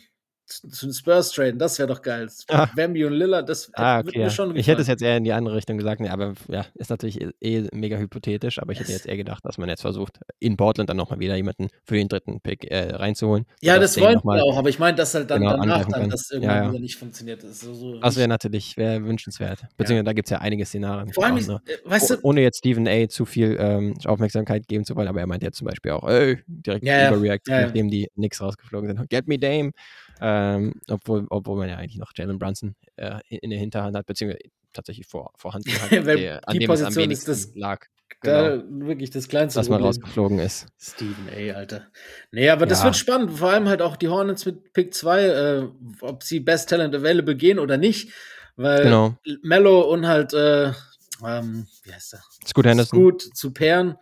zu den Spurs traden. Das wäre doch geil. Ah. Wemby und Lillard, das ah, okay, mir schon Ich hätte es jetzt eher in die andere Richtung gesagt, nee, aber ja, ist natürlich eh, eh mega hypothetisch, aber ich hätte jetzt eher gedacht, dass man jetzt versucht, in Portland dann nochmal wieder jemanden für den dritten Pick äh, reinzuholen. Ja, das wollen wir auch, aber ich meine, dass halt dann genau, danach dann das irgendwann ja, ja. wieder nicht funktioniert. Das, so, so das wäre natürlich wär wünschenswert. Beziehungsweise ja. da gibt es ja einige Szenarien. Vor allem, auch, ne? weißt du, ohne jetzt Stephen A. zu viel ähm, Aufmerksamkeit geben zu wollen, aber er meint ja zum Beispiel auch, ey, direkt ja, überreact, nachdem die Knicks rausgeflogen sind. Get me Dame. Ähm, obwohl, obwohl man ja eigentlich noch Jalen Brunson äh, in, der Hinterhand hat, beziehungsweise tatsächlich vor, vorhanden hat, Weil der, an die dem Position es am wenigsten ist das, lag. Genau. Da wirklich das kleinste Dass man rausgeflogen ist. Steven, ey, Alter. Nee, aber ja. das wird spannend. Vor allem halt auch die Hornets mit Pick 2, äh, ob sie Best Talent Available gehen oder nicht. Weil genau. Mello und halt, äh, ähm, wie heißt der? Scoot Henderson. Scoot zu pairen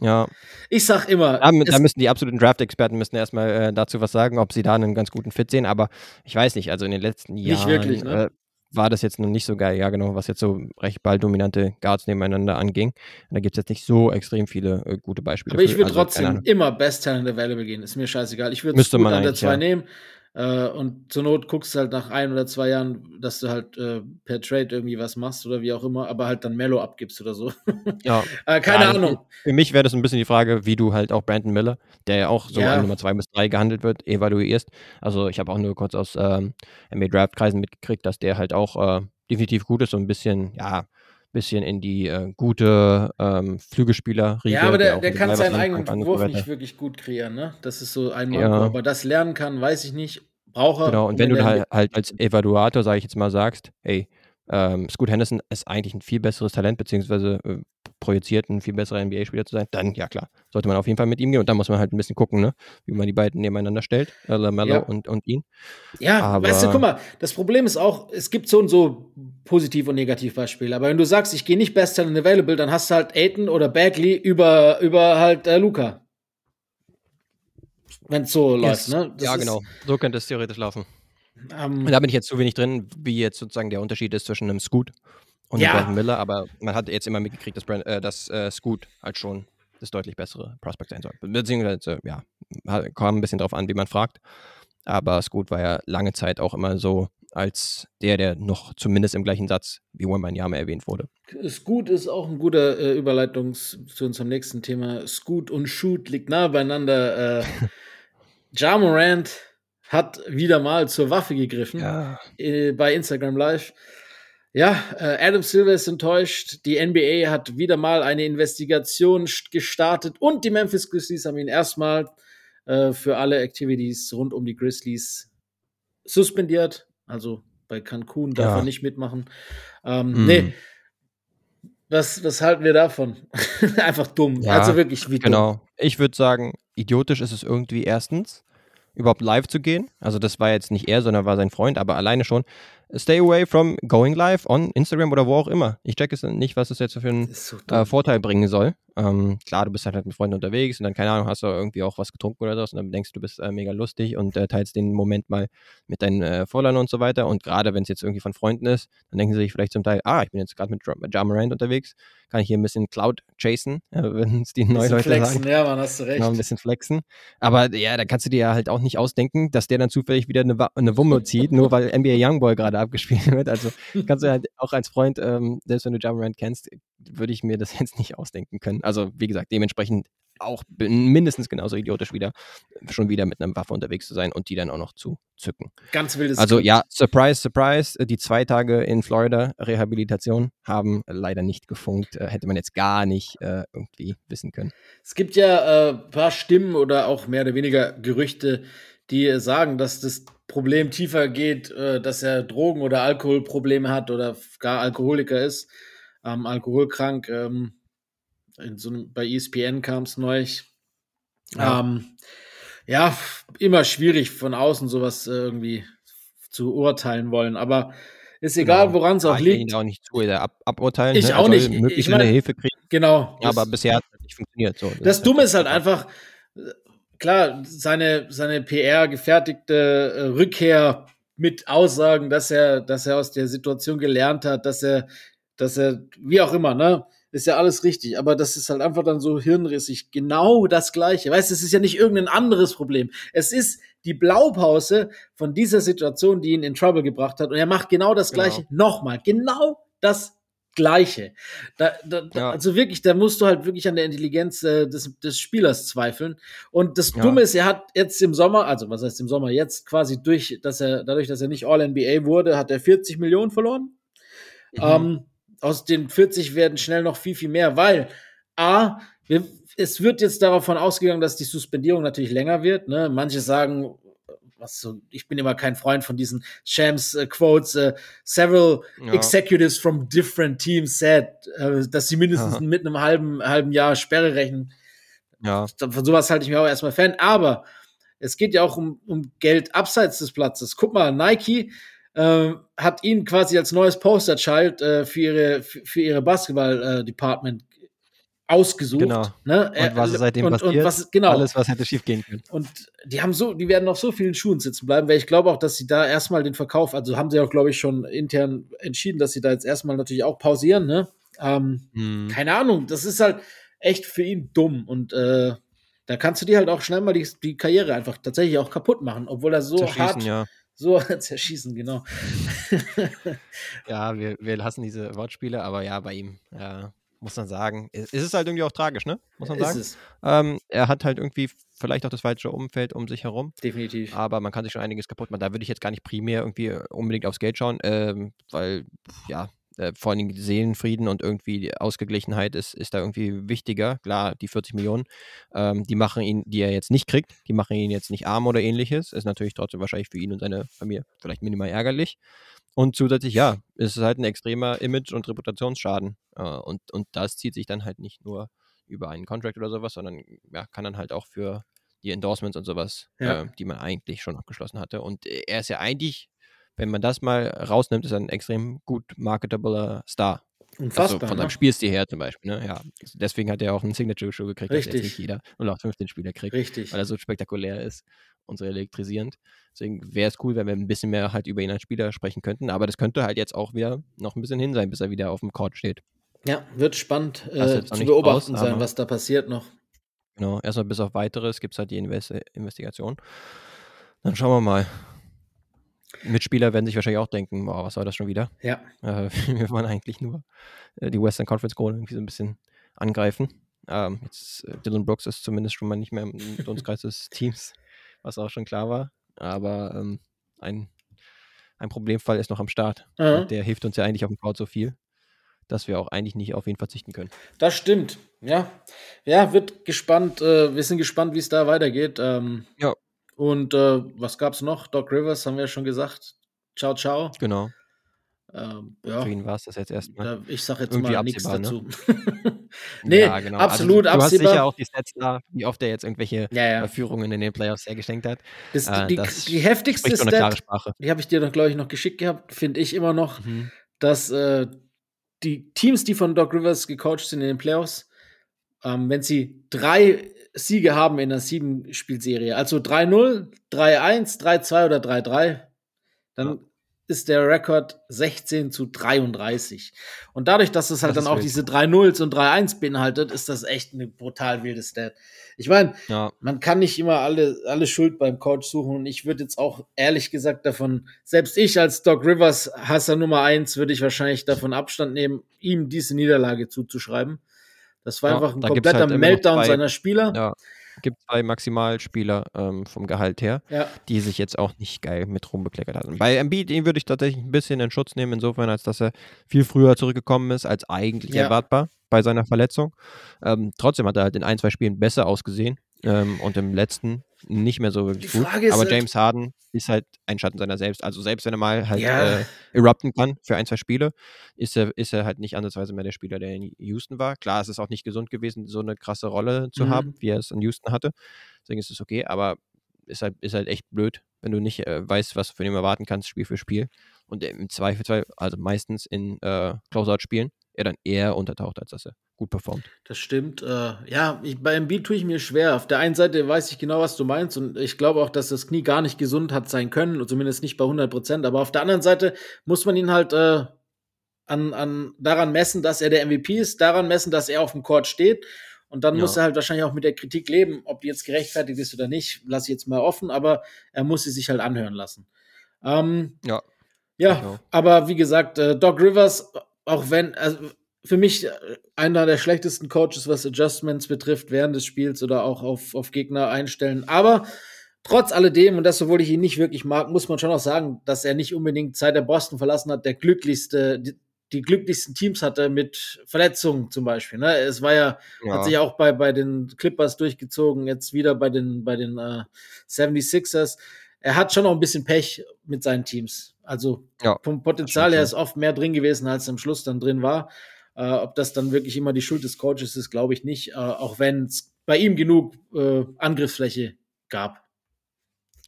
ja. Ich sag immer. Da, da müssen die absoluten Draft-Experten müssen erstmal äh, dazu was sagen, ob sie da einen ganz guten Fit sehen, aber ich weiß nicht, also in den letzten Jahren nicht wirklich, ne? äh, war das jetzt noch nicht so geil, ja genau, was jetzt so recht balldominante Guards nebeneinander anging. Und da gibt es jetzt nicht so extrem viele äh, gute Beispiele. Aber ich würde also, trotzdem immer Best Talent Available gehen, ist mir scheißegal. Ich würde es an der 2 ja. nehmen. Äh, und zur Not guckst du halt nach ein oder zwei Jahren, dass du halt äh, per Trade irgendwie was machst oder wie auch immer, aber halt dann Mello abgibst oder so. Ja. äh, keine ja, Ahnung. Für mich wäre das ein bisschen die Frage, wie du halt auch Brandon Miller, der ja auch so ja. an Nummer zwei bis drei gehandelt wird, evaluierst. Also ich habe auch nur kurz aus ähm, NBA Draft-Kreisen mitgekriegt, dass der halt auch äh, definitiv gut ist, so ein bisschen, ja, bisschen in die äh, gute ähm, Flügelspieler Ja, aber der, der, der kann seinen eigenen Wurf nicht wirklich gut kreieren, ne? Das ist so ein. Ja. Aber das lernen kann, weiß ich nicht. Brauche. Genau, und wenn, wenn du halt, halt als Evaluator, sage ich jetzt mal, sagst, hey, ähm, Scoot Henderson ist eigentlich ein viel besseres Talent, beziehungsweise äh, projiziert, ein viel besserer NBA-Spieler zu sein, dann ja klar, sollte man auf jeden Fall mit ihm gehen und dann muss man halt ein bisschen gucken, ne, wie man die beiden nebeneinander stellt, äh, Lamello ja. und, und ihn. Ja, aber, weißt du, guck mal, das Problem ist auch, es gibt so und so Positiv- und Negativbeispiele, aber wenn du sagst, ich gehe nicht Best Talent Available, dann hast du halt Aiton oder Bagley über, über halt äh, Luca. Wenn es so yes. läuft, ne? Das ja, genau, so könnte es theoretisch laufen. Um, ähm, da bin ich jetzt zu wenig drin, wie jetzt sozusagen der Unterschied ist zwischen einem Scoot und ja. Brandon Miller, aber man hat jetzt immer mitgekriegt, dass, Brand, äh, dass äh, Scoot halt schon das deutlich bessere Prospect sein soll. Beziehungsweise, ja, kam ein bisschen drauf an, wie man fragt. Aber Scoot war ja lange Zeit auch immer so als der, der noch zumindest im gleichen Satz wie Wembanyama erwähnt wurde. Scoot ist auch ein guter äh, Überleitung zu unserem nächsten Thema. Scoot und Shoot liegt nah beieinander. Äh, ja Morant hat wieder mal zur Waffe gegriffen ja. äh, bei Instagram Live. Ja, äh, Adam Silver ist enttäuscht. Die NBA hat wieder mal eine Investigation gestartet und die Memphis Grizzlies haben ihn erstmal äh, für alle Activities rund um die Grizzlies suspendiert. Also bei Cancun darf ja. er nicht mitmachen. Ähm, hm. Nee. Was, was halten wir davon? Einfach dumm. Ja, also wirklich wie dumm. Genau. Ich würde sagen, idiotisch ist es irgendwie erstens, überhaupt live zu gehen. Also das war jetzt nicht er, sondern war sein Freund, aber alleine schon stay away from going live on Instagram oder wo auch immer. Ich check es nicht, was es jetzt für einen so äh, Vorteil bringen soll. Ähm, klar, du bist halt mit Freunden unterwegs und dann, keine Ahnung, hast du irgendwie auch was getrunken oder so und dann denkst du, du bist äh, mega lustig und äh, teilst den Moment mal mit deinen äh, Vorlern und so weiter. Und gerade wenn es jetzt irgendwie von Freunden ist, dann denken sie sich vielleicht zum Teil, ah, ich bin jetzt gerade mit Jamarand unterwegs, kann ich hier ein bisschen Cloud chasen, wenn es die neuen Leute flexen, sagen. Ja, man, hast du recht. Genau, ein bisschen flexen. Aber ja, da kannst du dir ja halt auch nicht ausdenken, dass der dann zufällig wieder eine, eine Wumme zieht, nur weil NBA Youngboy gerade abgespielt wird. Also kannst du halt auch als Freund, ähm, selbst wenn du Jamarant kennst, würde ich mir das jetzt nicht ausdenken können. Also wie gesagt, dementsprechend auch mindestens genauso idiotisch wieder, schon wieder mit einer Waffe unterwegs zu sein und die dann auch noch zu zücken. Ganz wildes. Also ja, surprise, surprise, die zwei Tage in Florida Rehabilitation haben leider nicht gefunkt. Äh, hätte man jetzt gar nicht äh, irgendwie wissen können. Es gibt ja ein äh, paar Stimmen oder auch mehr oder weniger Gerüchte, die sagen, dass das Problem tiefer geht, äh, dass er Drogen- oder Alkoholprobleme hat oder gar Alkoholiker ist, ähm, alkoholkrank. Ähm, so einem, bei ESPN kam es neu. Ja. Ähm, ja, immer schwierig von außen sowas äh, irgendwie zu urteilen wollen, aber ist egal, genau. woran es auch liegt. Ich ihn auch nicht zu ab, aburteilen. Ich ne? auch nicht. Möglichst ich meine, Hilfe kriegen. Genau. aber bisher hat es nicht funktioniert. So, das, das Dumme ist halt einfach, klar, seine, seine PR gefertigte äh, Rückkehr mit Aussagen, dass er, dass er aus der Situation gelernt hat, dass er, dass er, wie auch immer, ne? Ist ja alles richtig, aber das ist halt einfach dann so hirnrissig. Genau das Gleiche. Weißt du, es ist ja nicht irgendein anderes Problem. Es ist die Blaupause von dieser Situation, die ihn in Trouble gebracht hat. Und er macht genau das genau. Gleiche nochmal. Genau das Gleiche. Da, da, ja. Also wirklich, da musst du halt wirklich an der Intelligenz äh, des, des Spielers zweifeln. Und das ja. Dumme ist, er hat jetzt im Sommer, also was heißt im Sommer, jetzt quasi durch, dass er, dadurch, dass er nicht All-NBA wurde, hat er 40 Millionen verloren. Mhm. Ähm, aus den 40 werden schnell noch viel, viel mehr, weil A, wir, es wird jetzt davon ausgegangen, dass die Suspendierung natürlich länger wird. Ne? Manche sagen, was so, ich bin immer kein Freund von diesen Shams äh, Quotes. Äh, several ja. executives from different teams said, äh, dass sie mindestens Aha. mit einem halben, halben Jahr Sperre rechnen. Ja. Von sowas halte ich mir auch erstmal Fan. Aber es geht ja auch um, um Geld abseits des Platzes. Guck mal, Nike äh, hat ihn quasi als neues Posterchild äh, für ihre, für, ihre Basketball-Department ausgesucht. Genau. Ne? Und was ist seitdem und, passiert? Und was, genau. Alles, was hätte schief gehen können. Und die haben so, die werden auf so vielen Schuhen sitzen bleiben, weil ich glaube auch, dass sie da erstmal den Verkauf, also haben sie auch, glaube ich, schon intern entschieden, dass sie da jetzt erstmal natürlich auch pausieren, ne? Ähm, hm. Keine Ahnung, das ist halt echt für ihn dumm und äh, da kannst du dir halt auch schnell mal die, die Karriere einfach tatsächlich auch kaputt machen, obwohl er so hart, ja. So zerschießen, genau. ja, wir, wir lassen diese Wortspiele, aber ja, bei ihm, ja, muss man sagen. Es ist halt irgendwie auch tragisch, ne? Muss man sagen. Ähm, er hat halt irgendwie vielleicht auch das falsche Umfeld um sich herum. Definitiv. Aber man kann sich schon einiges kaputt machen. Da würde ich jetzt gar nicht primär irgendwie äh, unbedingt aufs Geld schauen, ähm, weil, ja, äh, vor allem Seelenfrieden und irgendwie die Ausgeglichenheit ist, ist da irgendwie wichtiger. Klar, die 40 Millionen, ähm, die machen ihn, die er jetzt nicht kriegt, die machen ihn jetzt nicht arm oder ähnliches. Ist natürlich trotzdem wahrscheinlich für ihn und seine Familie vielleicht minimal ärgerlich. Und zusätzlich, ja, ist es halt ein extremer Image- und Reputationsschaden. Äh, und, und das zieht sich dann halt nicht nur über einen Contract oder sowas, sondern ja, kann dann halt auch für die Endorsements und sowas, ja. äh, die man eigentlich schon abgeschlossen hatte. Und er ist ja eigentlich, wenn man das mal rausnimmt, ist er ein extrem gut marketabler Star. Unfassbar. Also von seinem ne? Spielstil her zum Beispiel. Ne? Ja, deswegen hat er auch einen Signature-Show gekriegt, Richtig. das jetzt nicht jeder 15 Spieler kriegt. Richtig. Weil er so spektakulär ist und so elektrisierend. Deswegen wäre es cool, wenn wir ein bisschen mehr halt über ihn als Spieler sprechen könnten. Aber das könnte halt jetzt auch wieder noch ein bisschen hin sein, bis er wieder auf dem Court steht. Ja, wird spannend äh, zu beobachten raus, sein, was da passiert noch. Genau, erstmal bis auf weiteres gibt es halt die Investi Investigation. Dann schauen wir mal. Mitspieler werden sich wahrscheinlich auch denken, boah, was war das schon wieder? Ja, Äh, wir wollen eigentlich nur äh, die Western Conference Goal irgendwie so ein bisschen angreifen. Ähm, jetzt, äh, Dylan Brooks ist zumindest schon mal nicht mehr im Dunstkreis des Teams, was auch schon klar war. Aber ähm, ein, ein Problemfall ist noch am Start. Und der hilft uns ja eigentlich auf dem Crowd so viel, dass wir auch eigentlich nicht auf ihn verzichten können. das stimmt. Ja, ja, wird gespannt. Äh, wir sind gespannt, wie es da weitergeht. Ähm, Ja. Und äh, was gab's noch? Doc Rivers haben wir ja schon gesagt. Ciao, ciao. Genau. Ähm, ja, Für ihn war es das jetzt erstmal. ich sag jetzt Irgendwie mal nichts ne? dazu. nee, Ja, genau. absolut also, du, du hast sicher auch die Stats da, wie oft er jetzt irgendwelche ja, ja. Führungen in den Playoffs hergeschenkt hat. Das, äh, die, das die heftigste Stat, Sprache. die habe ich dir doch, glaube ich, noch geschickt gehabt, finde ich immer noch, Mhm. dass äh, die Teams, die von Doc Rivers gecoacht sind in den Playoffs, ähm, wenn sie drei Siege haben in einer sieben-Spielserie, also 3-0, 3-1, 3-2 oder 3-3, dann Ja. ist der Rekord 16 zu 33. Und dadurch, dass es halt Das dann auch wild. diese 3-0s und 3-1 beinhaltet, ist das echt eine brutal wilde Stat. Ich meine, Ja, man kann nicht immer alle, alle Schuld beim Coach suchen und ich würde jetzt auch ehrlich gesagt davon, selbst ich als Doc Rivers Hasser Nummer eins, würde ich wahrscheinlich davon Abstand nehmen, ihm diese Niederlage zuzuschreiben. Das war Ja, einfach ein gibt's kompletter halt Meltdown zwei- seiner Spieler. ja. Gibt zwei Maximalspieler ähm, vom Gehalt her, Ja, die sich jetzt auch nicht geil mit rumbekleckert haben. Bei Embiid, den würde ich tatsächlich ein bisschen in Schutz nehmen, insofern, als dass er viel früher zurückgekommen ist, als eigentlich Ja. erwartbar bei seiner Verletzung. Ähm, trotzdem hat er halt in ein, zwei Spielen besser ausgesehen ähm, und im letzten nicht mehr so wirklich gut. Aber halt- James Harden ist halt ein Schatten seiner selbst. Also selbst wenn er mal halt Ja. äh, erupten kann für ein, zwei Spiele, ist er, ist er halt nicht ansatzweise mehr der Spieler, der in Houston war. Klar, es ist auch nicht gesund gewesen, so eine krasse Rolle zu Mhm. haben, wie er es in Houston hatte. Deswegen ist es okay, aber ist halt, ist halt echt blöd, wenn du nicht äh, weißt, was du von ihm erwarten kannst, Spiel für Spiel. Und im Zweifelsfall, also meistens in äh, Closeout-Spielen, er dann eher untertaucht, als dass er gut performt. das stimmt. Äh, ja, ich, bei Embiid tue ich mir schwer. Auf der einen Seite weiß ich genau, was du meinst und ich glaube auch, dass das Knie gar nicht gesund hat sein können, zumindest nicht bei 100 Prozent. Aber auf der anderen Seite muss man ihn halt äh, an, an, daran messen, dass er der MVP ist, daran messen, dass er auf dem Court steht. Und dann Ja. muss er halt wahrscheinlich auch mit der Kritik leben, ob die jetzt gerechtfertigt ist oder nicht, lasse ich jetzt mal offen, aber er muss sie sich halt anhören lassen. Ähm, Ja. ja, aber wie gesagt, äh, Doc Rivers, auch wenn, also für mich äh, einer der schlechtesten Coaches, was Adjustments betrifft, während des Spiels oder auch auf, auf Gegner einstellen. Aber trotz alledem, und das, obwohl ich ihn nicht wirklich mag, muss man schon auch sagen, dass er nicht unbedingt seit er Boston verlassen hat, der glücklichste, die, die glücklichsten Teams hatte mit Verletzungen zum Beispiel. Ne? Es war ja, hat sich auch bei, bei den Clippers durchgezogen, jetzt wieder bei den, bei den äh, 76ers. Er hat schon noch ein bisschen Pech mit seinen Teams. Also Ja, vom Potenzial her ist oft mehr drin gewesen, als am Schluss dann drin war. Äh, ob das dann wirklich immer die Schuld des Coaches ist, glaube ich nicht. Äh, auch wenn es bei ihm genug äh, Angriffsfläche gab.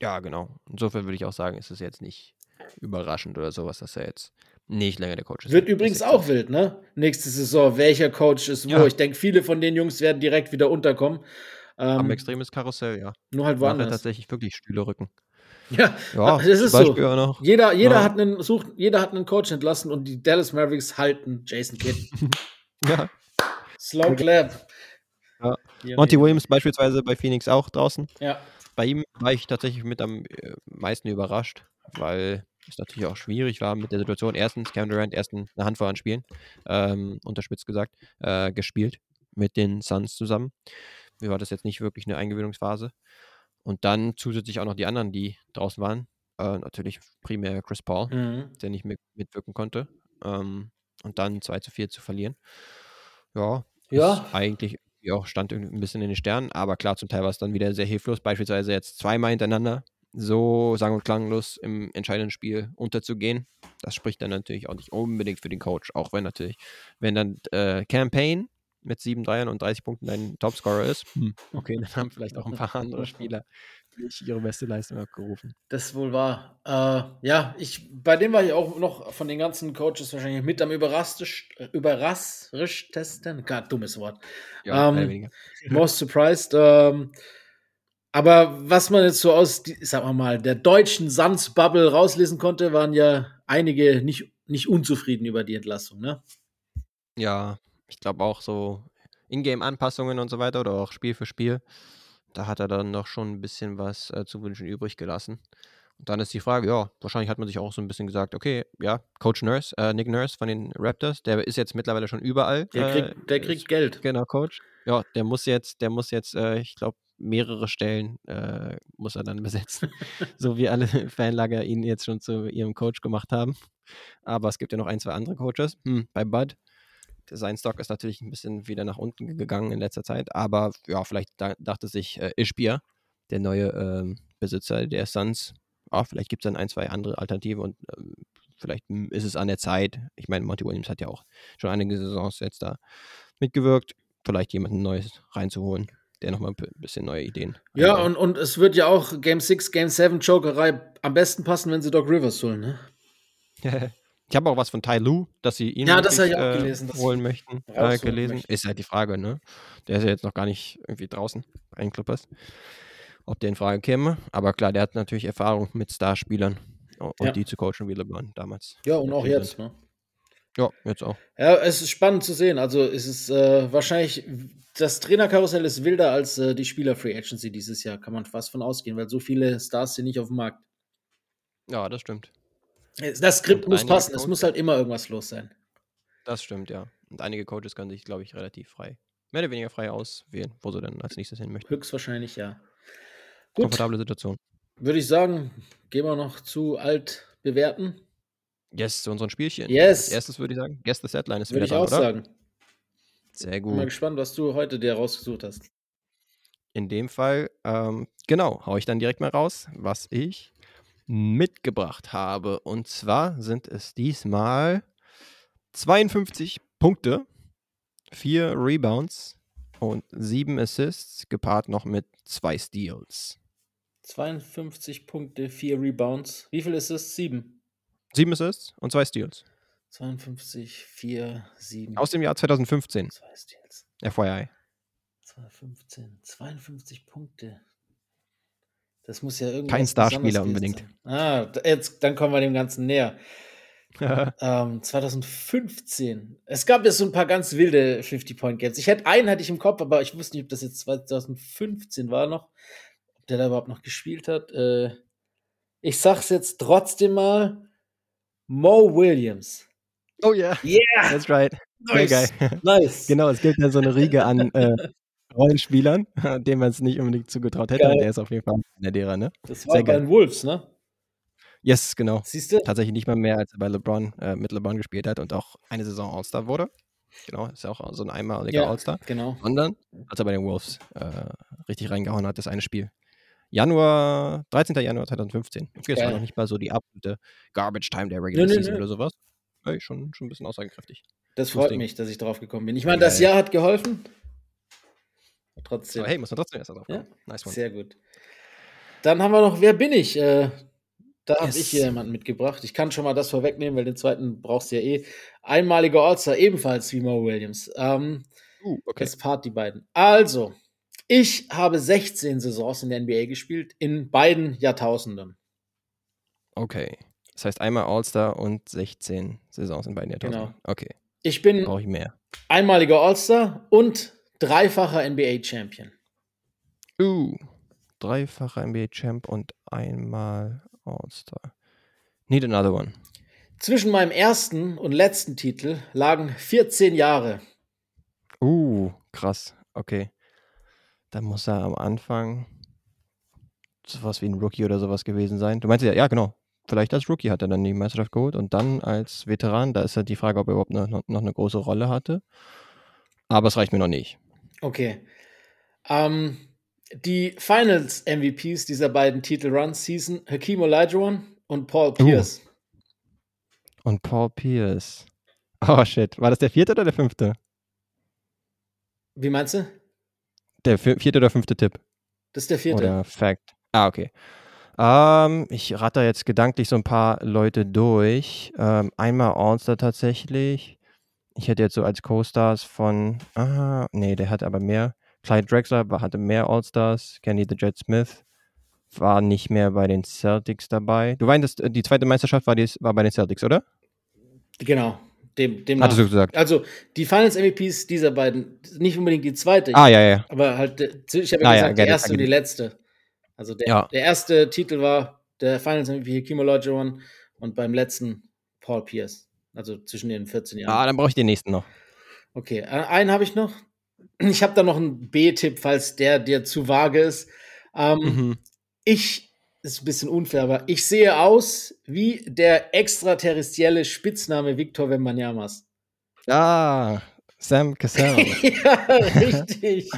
Ja, genau. Insofern würde ich auch sagen, ist es jetzt nicht überraschend oder sowas, dass er jetzt nicht länger der Coach ist. Wird übrigens auch wild, ne? Nächste Saison, welcher Coach ist wo. Ja. Ich denke, viele von den Jungs werden direkt wieder unterkommen. Am Ähm, extremes Karussell, ja. nur halt woanders. tatsächlich wirklich Stühle rücken. Ja, Ja, das ist so. Jeder, jeder, Ja. hat einen, sucht, jeder hat einen Coach entlassen und die Dallas Mavericks halten Jason Kidd. Ja. Slow clap. Ja. Monty. Williams beispielsweise bei Phoenix auch draußen. Ja. Bei ihm war ich tatsächlich mit am äh, meisten überrascht, weil es natürlich auch schwierig war mit der Situation. Erstens, Kevin Durant erst eine Handvoll an Spielen, ähm, unterspitzt gesagt, äh, gespielt mit den Suns zusammen. Mir war das jetzt nicht wirklich eine Eingewöhnungsphase. Und dann zusätzlich auch noch die anderen, die draußen waren. Äh, natürlich primär Chris Paul, Mhm. der nicht mit, mitwirken konnte. Ähm, und dann 2 zu 4 zu verlieren. Ja, Ja. ist eigentlich auch stand ein bisschen in den Sternen, aber klar, zum Teil war es dann wieder sehr hilflos. Beispielsweise jetzt zweimal hintereinander so sang- und klanglos im entscheidenden Spiel unterzugehen. Das spricht dann natürlich auch nicht unbedingt für den Coach, auch wenn natürlich, wenn dann äh, Campaign mit sieben Dreiern und 30 Punkten dein Topscorer ist, hm, okay, dann haben vielleicht auch ein paar andere Spieler nicht ihre beste Leistung abgerufen. Das ist wohl wahr. Äh, ja, ich, bei dem war ich auch noch von den ganzen Coaches wahrscheinlich mit am überraschtesten. Überraschtesten. Gott, dummes Wort. Ja, Ähm, mehr oder weniger. Most surprised. Ähm, aber was man jetzt so aus, sagen wir mal, der deutschen Suns-Bubble rauslesen konnte, waren ja einige nicht, nicht unzufrieden über die Entlassung. Ne? Ja, ich glaube auch so Ingame-Anpassungen und so weiter oder auch Spiel für Spiel. Da hat er dann noch schon ein bisschen was äh, zu wünschen übrig gelassen. Und dann ist die Frage, ja, wahrscheinlich hat man sich auch so ein bisschen gesagt, okay, ja, Coach Nurse, äh, Nick Nurse von den Raptors, der ist jetzt mittlerweile schon überall. Der äh, kriegt, der kriegt Geld. Genau, Coach. Ja, der muss jetzt, der muss jetzt, äh, ich glaube, mehrere Stellen äh, muss er dann besetzen. so wie alle Fanlager ihn jetzt schon zu ihrem Coach gemacht haben. Aber es gibt ja noch ein, zwei andere Coaches. Hm, bei Bud. Sein Stock ist natürlich ein bisschen wieder nach unten gegangen in letzter Zeit. Aber ja, vielleicht da, dachte sich äh, Ishbia, der neue ähm, Besitzer der Suns, ja, vielleicht gibt es dann ein, zwei andere Alternative und ähm, vielleicht ist es an der Zeit. Ich meine, Monty Williams hat ja auch schon einige Saisons jetzt da mitgewirkt. Vielleicht jemanden Neues reinzuholen der nochmal ein bisschen neue Ideen. Ja, und, und es wird ja auch Game 6, Game 7 Jokerei am besten passen, wenn sie Doc Rivers holen, ne? ich habe auch was von Tai Lu, dass sie ihn ja, das ich auch äh, gelesen, holen möchten. Äh, gelesen. Möchten. Ist halt die Frage, ne? Der ist ja jetzt noch gar nicht irgendwie draußen bei den Clippers. Ob der in Frage käme. Aber klar, der hat natürlich Erfahrung mit Starspielern und ja. die zu coachen wie LeBron damals. Ja, und auch jetzt, ne? Ja, jetzt auch. Ja, es ist spannend zu sehen. Also es ist äh, wahrscheinlich, das Trainerkarussell ist wilder als äh, die Spieler-Free Agency dieses Jahr, kann man fast von ausgehen, weil so viele Stars sind nicht auf dem Markt. Ja, das stimmt. Das Skript muss passen, Coaches, es muss halt immer irgendwas los sein. Das stimmt, ja. Und einige Coaches können sich, glaube ich, relativ frei, mehr oder weniger frei auswählen, wo sie dann als nächstes hin möchten. Höchstwahrscheinlich, ja. Gut. Komfortable Situation. Würde ich sagen, gehen wir noch zu alt bewerten. Yes, zu unseren Spielchen. Yes. Als erstes würde ich sagen, Guess the Setline ist Würde wieder ich auch oder? sagen. Sehr gut. Bin mal gespannt, was du heute dir rausgesucht hast. In dem Fall, ähm, genau, hau ich dann direkt mal raus, was ich mitgebracht habe. Und zwar sind es diesmal 52 Punkte, 4 Rebounds und 7 Assists, gepaart noch mit 2 Steals. 52 Punkte, 4 Rebounds. Wie viel Assists? 7. 7 Assists und 2 Steals. 52, 4, 7. Aus dem Jahr 2015. 2 Steals. FYI. 2015, 52 Punkte. Das muss ja irgendwie. Kein Starspieler unbedingt. Sein. Ah, jetzt, dann kommen wir dem Ganzen näher. ähm, 2015. Es gab jetzt so ein paar ganz wilde 50-Point-Games. Ich hätte einen hatte ich im Kopf, aber ich wusste nicht, ob das jetzt 2015 war noch. Ob der da überhaupt noch gespielt hat. Äh, ich sag's jetzt trotzdem mal. Mo Williams. Oh yeah. Yeah. That's right. Nice. Sehr geil. Nice. Genau, es gibt ja so eine Riege an äh, Rollenspielern, denen man es nicht unbedingt zugetraut hätte. Geil. Der ist auf jeden Fall einer derer, ne? Das war Sehr bei den Wolves, ne? Yes, genau. Siehst du? Tatsächlich nicht mal mehr, als er bei LeBron, äh, mit LeBron gespielt hat und auch eine Saison All-Star wurde. Genau, ist ja auch so ein einmaliger Ja. All-Star. Genau. Sondern, als er bei den Wolves äh, richtig reingehauen hat, das eine Spiel. Januar, 13. Januar 2015. Okay, das war noch nicht mal so die absolute Garbage Time der Regular Nö, Season nö. oder sowas. Ey, schon, schon ein bisschen aussagekräftig. Das freut Ding. mich, dass ich drauf gekommen bin. Ich meine, das. Jahr hat geholfen. Trotzdem. Aber hey, muss man trotzdem erst drauf Ja. kommen. Nice one. Sehr gut. Dann haben wir noch, wer bin ich? Äh, da habe Yes. ich hier jemanden mitgebracht. Ich kann schon mal das vorwegnehmen, weil den zweiten brauchst du ja eh. Einmaliger All-Star, ebenfalls wie Mo Williams. Ähm, Uh, okay. Das Part die beiden. Also, ich habe 16 Saisons in der NBA gespielt, in beiden Jahrtausenden. Okay. Das heißt einmal All-Star und 16 Saisons in beiden Jahrtausenden. Genau. Okay. Ich bin ich mehr. einmaliger All-Star und dreifacher NBA-Champion. Uh. Dreifacher NBA-Champ und einmal All-Star. Need another one. Zwischen meinem ersten und letzten Titel lagen 14 Jahre. Uh, krass. Okay. Dann muss er am Anfang sowas wie ein Rookie oder sowas gewesen sein. Du meinst ja, ja, genau. Vielleicht als Rookie hat er dann die Meisterschaft geholt und dann als Veteran, da ist halt die Frage, ob er überhaupt noch, noch eine große Rolle hatte. Aber es reicht mir noch nicht. Okay. Ähm, die Finals-MVPs dieser beiden Titelruns hießen Hakeem Olajuwon und Paul Pierce. Und Paul Pierce. Oh shit. War das der vierte oder der fünfte? Wie meinst du? Der vi- vierte oder fünfte Tipp? Das ist der vierte. Oder Fact. Ah, okay. Ähm, ich ratter jetzt gedanklich so ein paar Leute durch. Ähm, einmal All-Star tatsächlich. Ich hätte jetzt so als Co-Stars von, ah, nee, der hatte aber mehr. Clyde Drexler war, hatte mehr All-Stars. Kenny the Jet Smith war nicht mehr bei den Celtics dabei. Du meintest, äh, die zweite Meisterschaft war, die, war bei den Celtics, oder? Genau. Dem, dem Hattest du gesagt. Also die Finals MVPs dieser beiden, nicht unbedingt die zweite, Ah, ja, ja. aber halt, ich habe ja Ah, ja, gesagt, die okay, erste und die letzte. Also der, Ja. der erste Titel war der Finals MVP Hakeem Olajuwon und beim letzten Paul Pierce. Also zwischen den 14 Jahren. Ah, dann brauche ich den nächsten noch. Okay, äh, einen habe ich noch. Ich habe da noch einen B-Tipp, falls der dir zu vage ist. Ähm, Mhm. Ich, ist ein bisschen unfair, aber ich sehe aus wie der extraterrestrielle Spitzname Victor Wembanyama. Ah, Sam Cassell. ja, richtig.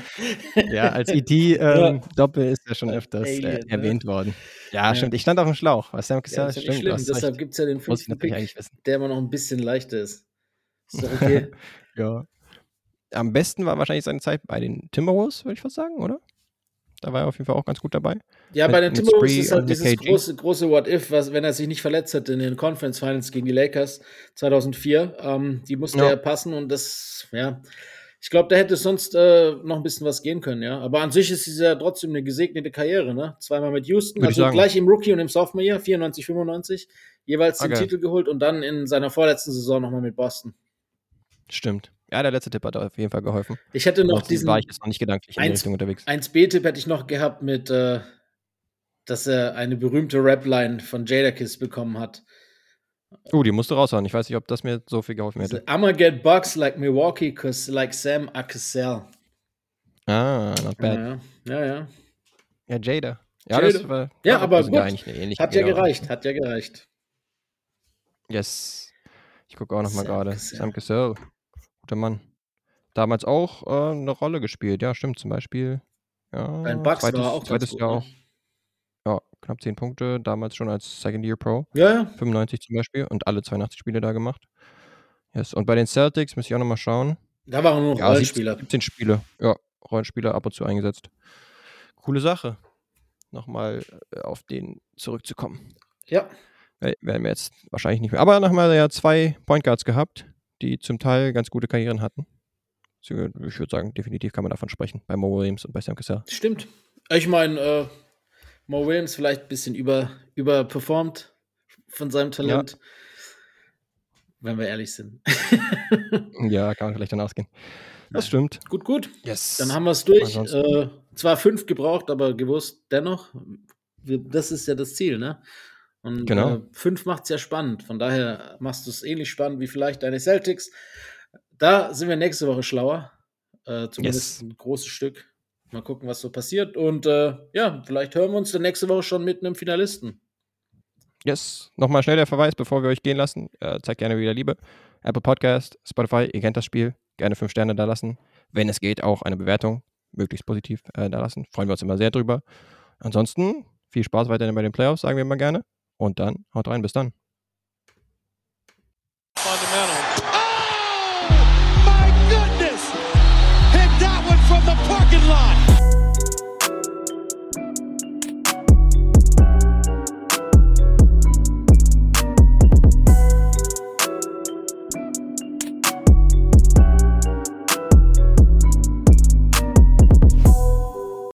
ja, als ET-Doppel ist er schon öfters Alien, äh, ne? erwähnt worden. Ja, Ja. stimmt. Ich stand auf dem Schlauch. Was Sam Ja, Cassell ist ja nicht stimmt. schlimm. Deshalb gibt es ja den fünften Pick, der immer noch ein bisschen leichter ist. Ist doch okay. Ja. Am besten war wahrscheinlich seine Zeit bei den Timberwolves, würde ich fast sagen, oder? Da war er auf jeden Fall auch ganz gut dabei. Ja, Mit- bei den Timberwolves ist halt dieses KG. große, große What-If, was, wenn er sich nicht verletzt hätte in den Conference Finals gegen die Lakers 2004. Ähm, die musste Ja. er passen und das, ja, ich glaube, da hätte sonst äh, noch ein bisschen was gehen können, ja. Aber an sich ist es ja trotzdem eine gesegnete Karriere, ne? Zweimal mit Houston, Würde also gleich im Rookie und im Sophomore-Jahr, 94, 95, jeweils den Okay. Titel geholt und dann in seiner vorletzten Saison nochmal mit Boston. Stimmt. Ja, der letzte Tipp hat auf jeden Fall geholfen. Ich hätte noch diesen war ich jetzt noch nicht gedanklich in die Eins- Richtung unterwegs. 1B-Tipp hätte ich noch gehabt mit, äh, dass er eine berühmte Rap-Line von Jadakiss bekommen hat. Oh, die musst du raushauen. Ich weiß nicht, ob das mir so viel geholfen hätte. I'ma get bucks like Milwaukee, cause like Sam Cassell. Ah, not bad. Ja, ja, ja. Ja, Jada. Ja, Jada. das war. Ja, aber ja gut. ähnliche Hat ja gereicht, hat ja gereicht. Yes. Ich gucke auch noch mal Sam gerade. Sam Cassell. Guter Mann. Damals auch äh, eine Rolle gespielt. Ja, stimmt. Zum Beispiel. Ja, Bei den Bucks zweites, war auch zweites gut, Jahr ne? auch. Ja, knapp 10 Punkte. Damals schon als Second Year Pro. Ja, ja. 95 zum Beispiel. Und alle 82 Spiele da gemacht. Yes. Und bei den Celtics muss ich auch noch mal schauen. Da war er nur noch Ja, Rollenspieler. 17 Spiele. Ja, Rollenspieler ab und zu eingesetzt. Coole Sache. Nochmal äh, auf den zurückzukommen. Ja, Werden wir jetzt wahrscheinlich nicht mehr. Aber wir ja zwei Point Guards gehabt, die zum Teil ganz gute Karrieren hatten. Ich würde sagen, definitiv kann man davon sprechen. Bei Mo Williams und bei Sam Cassell. stimmt. Ich meine, äh, Mo Williams vielleicht ein bisschen über, überperformt von seinem Talent. Wenn wir ehrlich sind. Ja, kann man vielleicht dann ausgehen. Das stimmt. gut, gut. Yes. Dann haben wir es durch. Äh, zwar fünf gebraucht, aber gewusst dennoch. Das ist ja das Ziel, ne? Und Genau. äh, fünf macht es ja spannend. Von daher machst du es ähnlich spannend wie vielleicht deine Celtics. Da sind wir nächste Woche schlauer. Äh, zumindest Yes. ein großes Stück. Mal gucken, was so passiert. Und äh, ja, vielleicht hören wir uns dann nächste Woche schon mit einem Finalisten. Yes. Nochmal schnell der Verweis, bevor wir euch gehen lassen. Äh, zeigt gerne wieder Liebe. Apple Podcast, Spotify, ihr kennt das Spiel. Gerne fünf Sterne da lassen. Wenn es geht, auch eine Bewertung, möglichst positiv äh, da lassen. Freuen wir uns immer sehr drüber. Ansonsten viel Spaß weiterhin bei den Playoffs, sagen wir immer gerne. Und dann haut rein, bis dann. fundamental.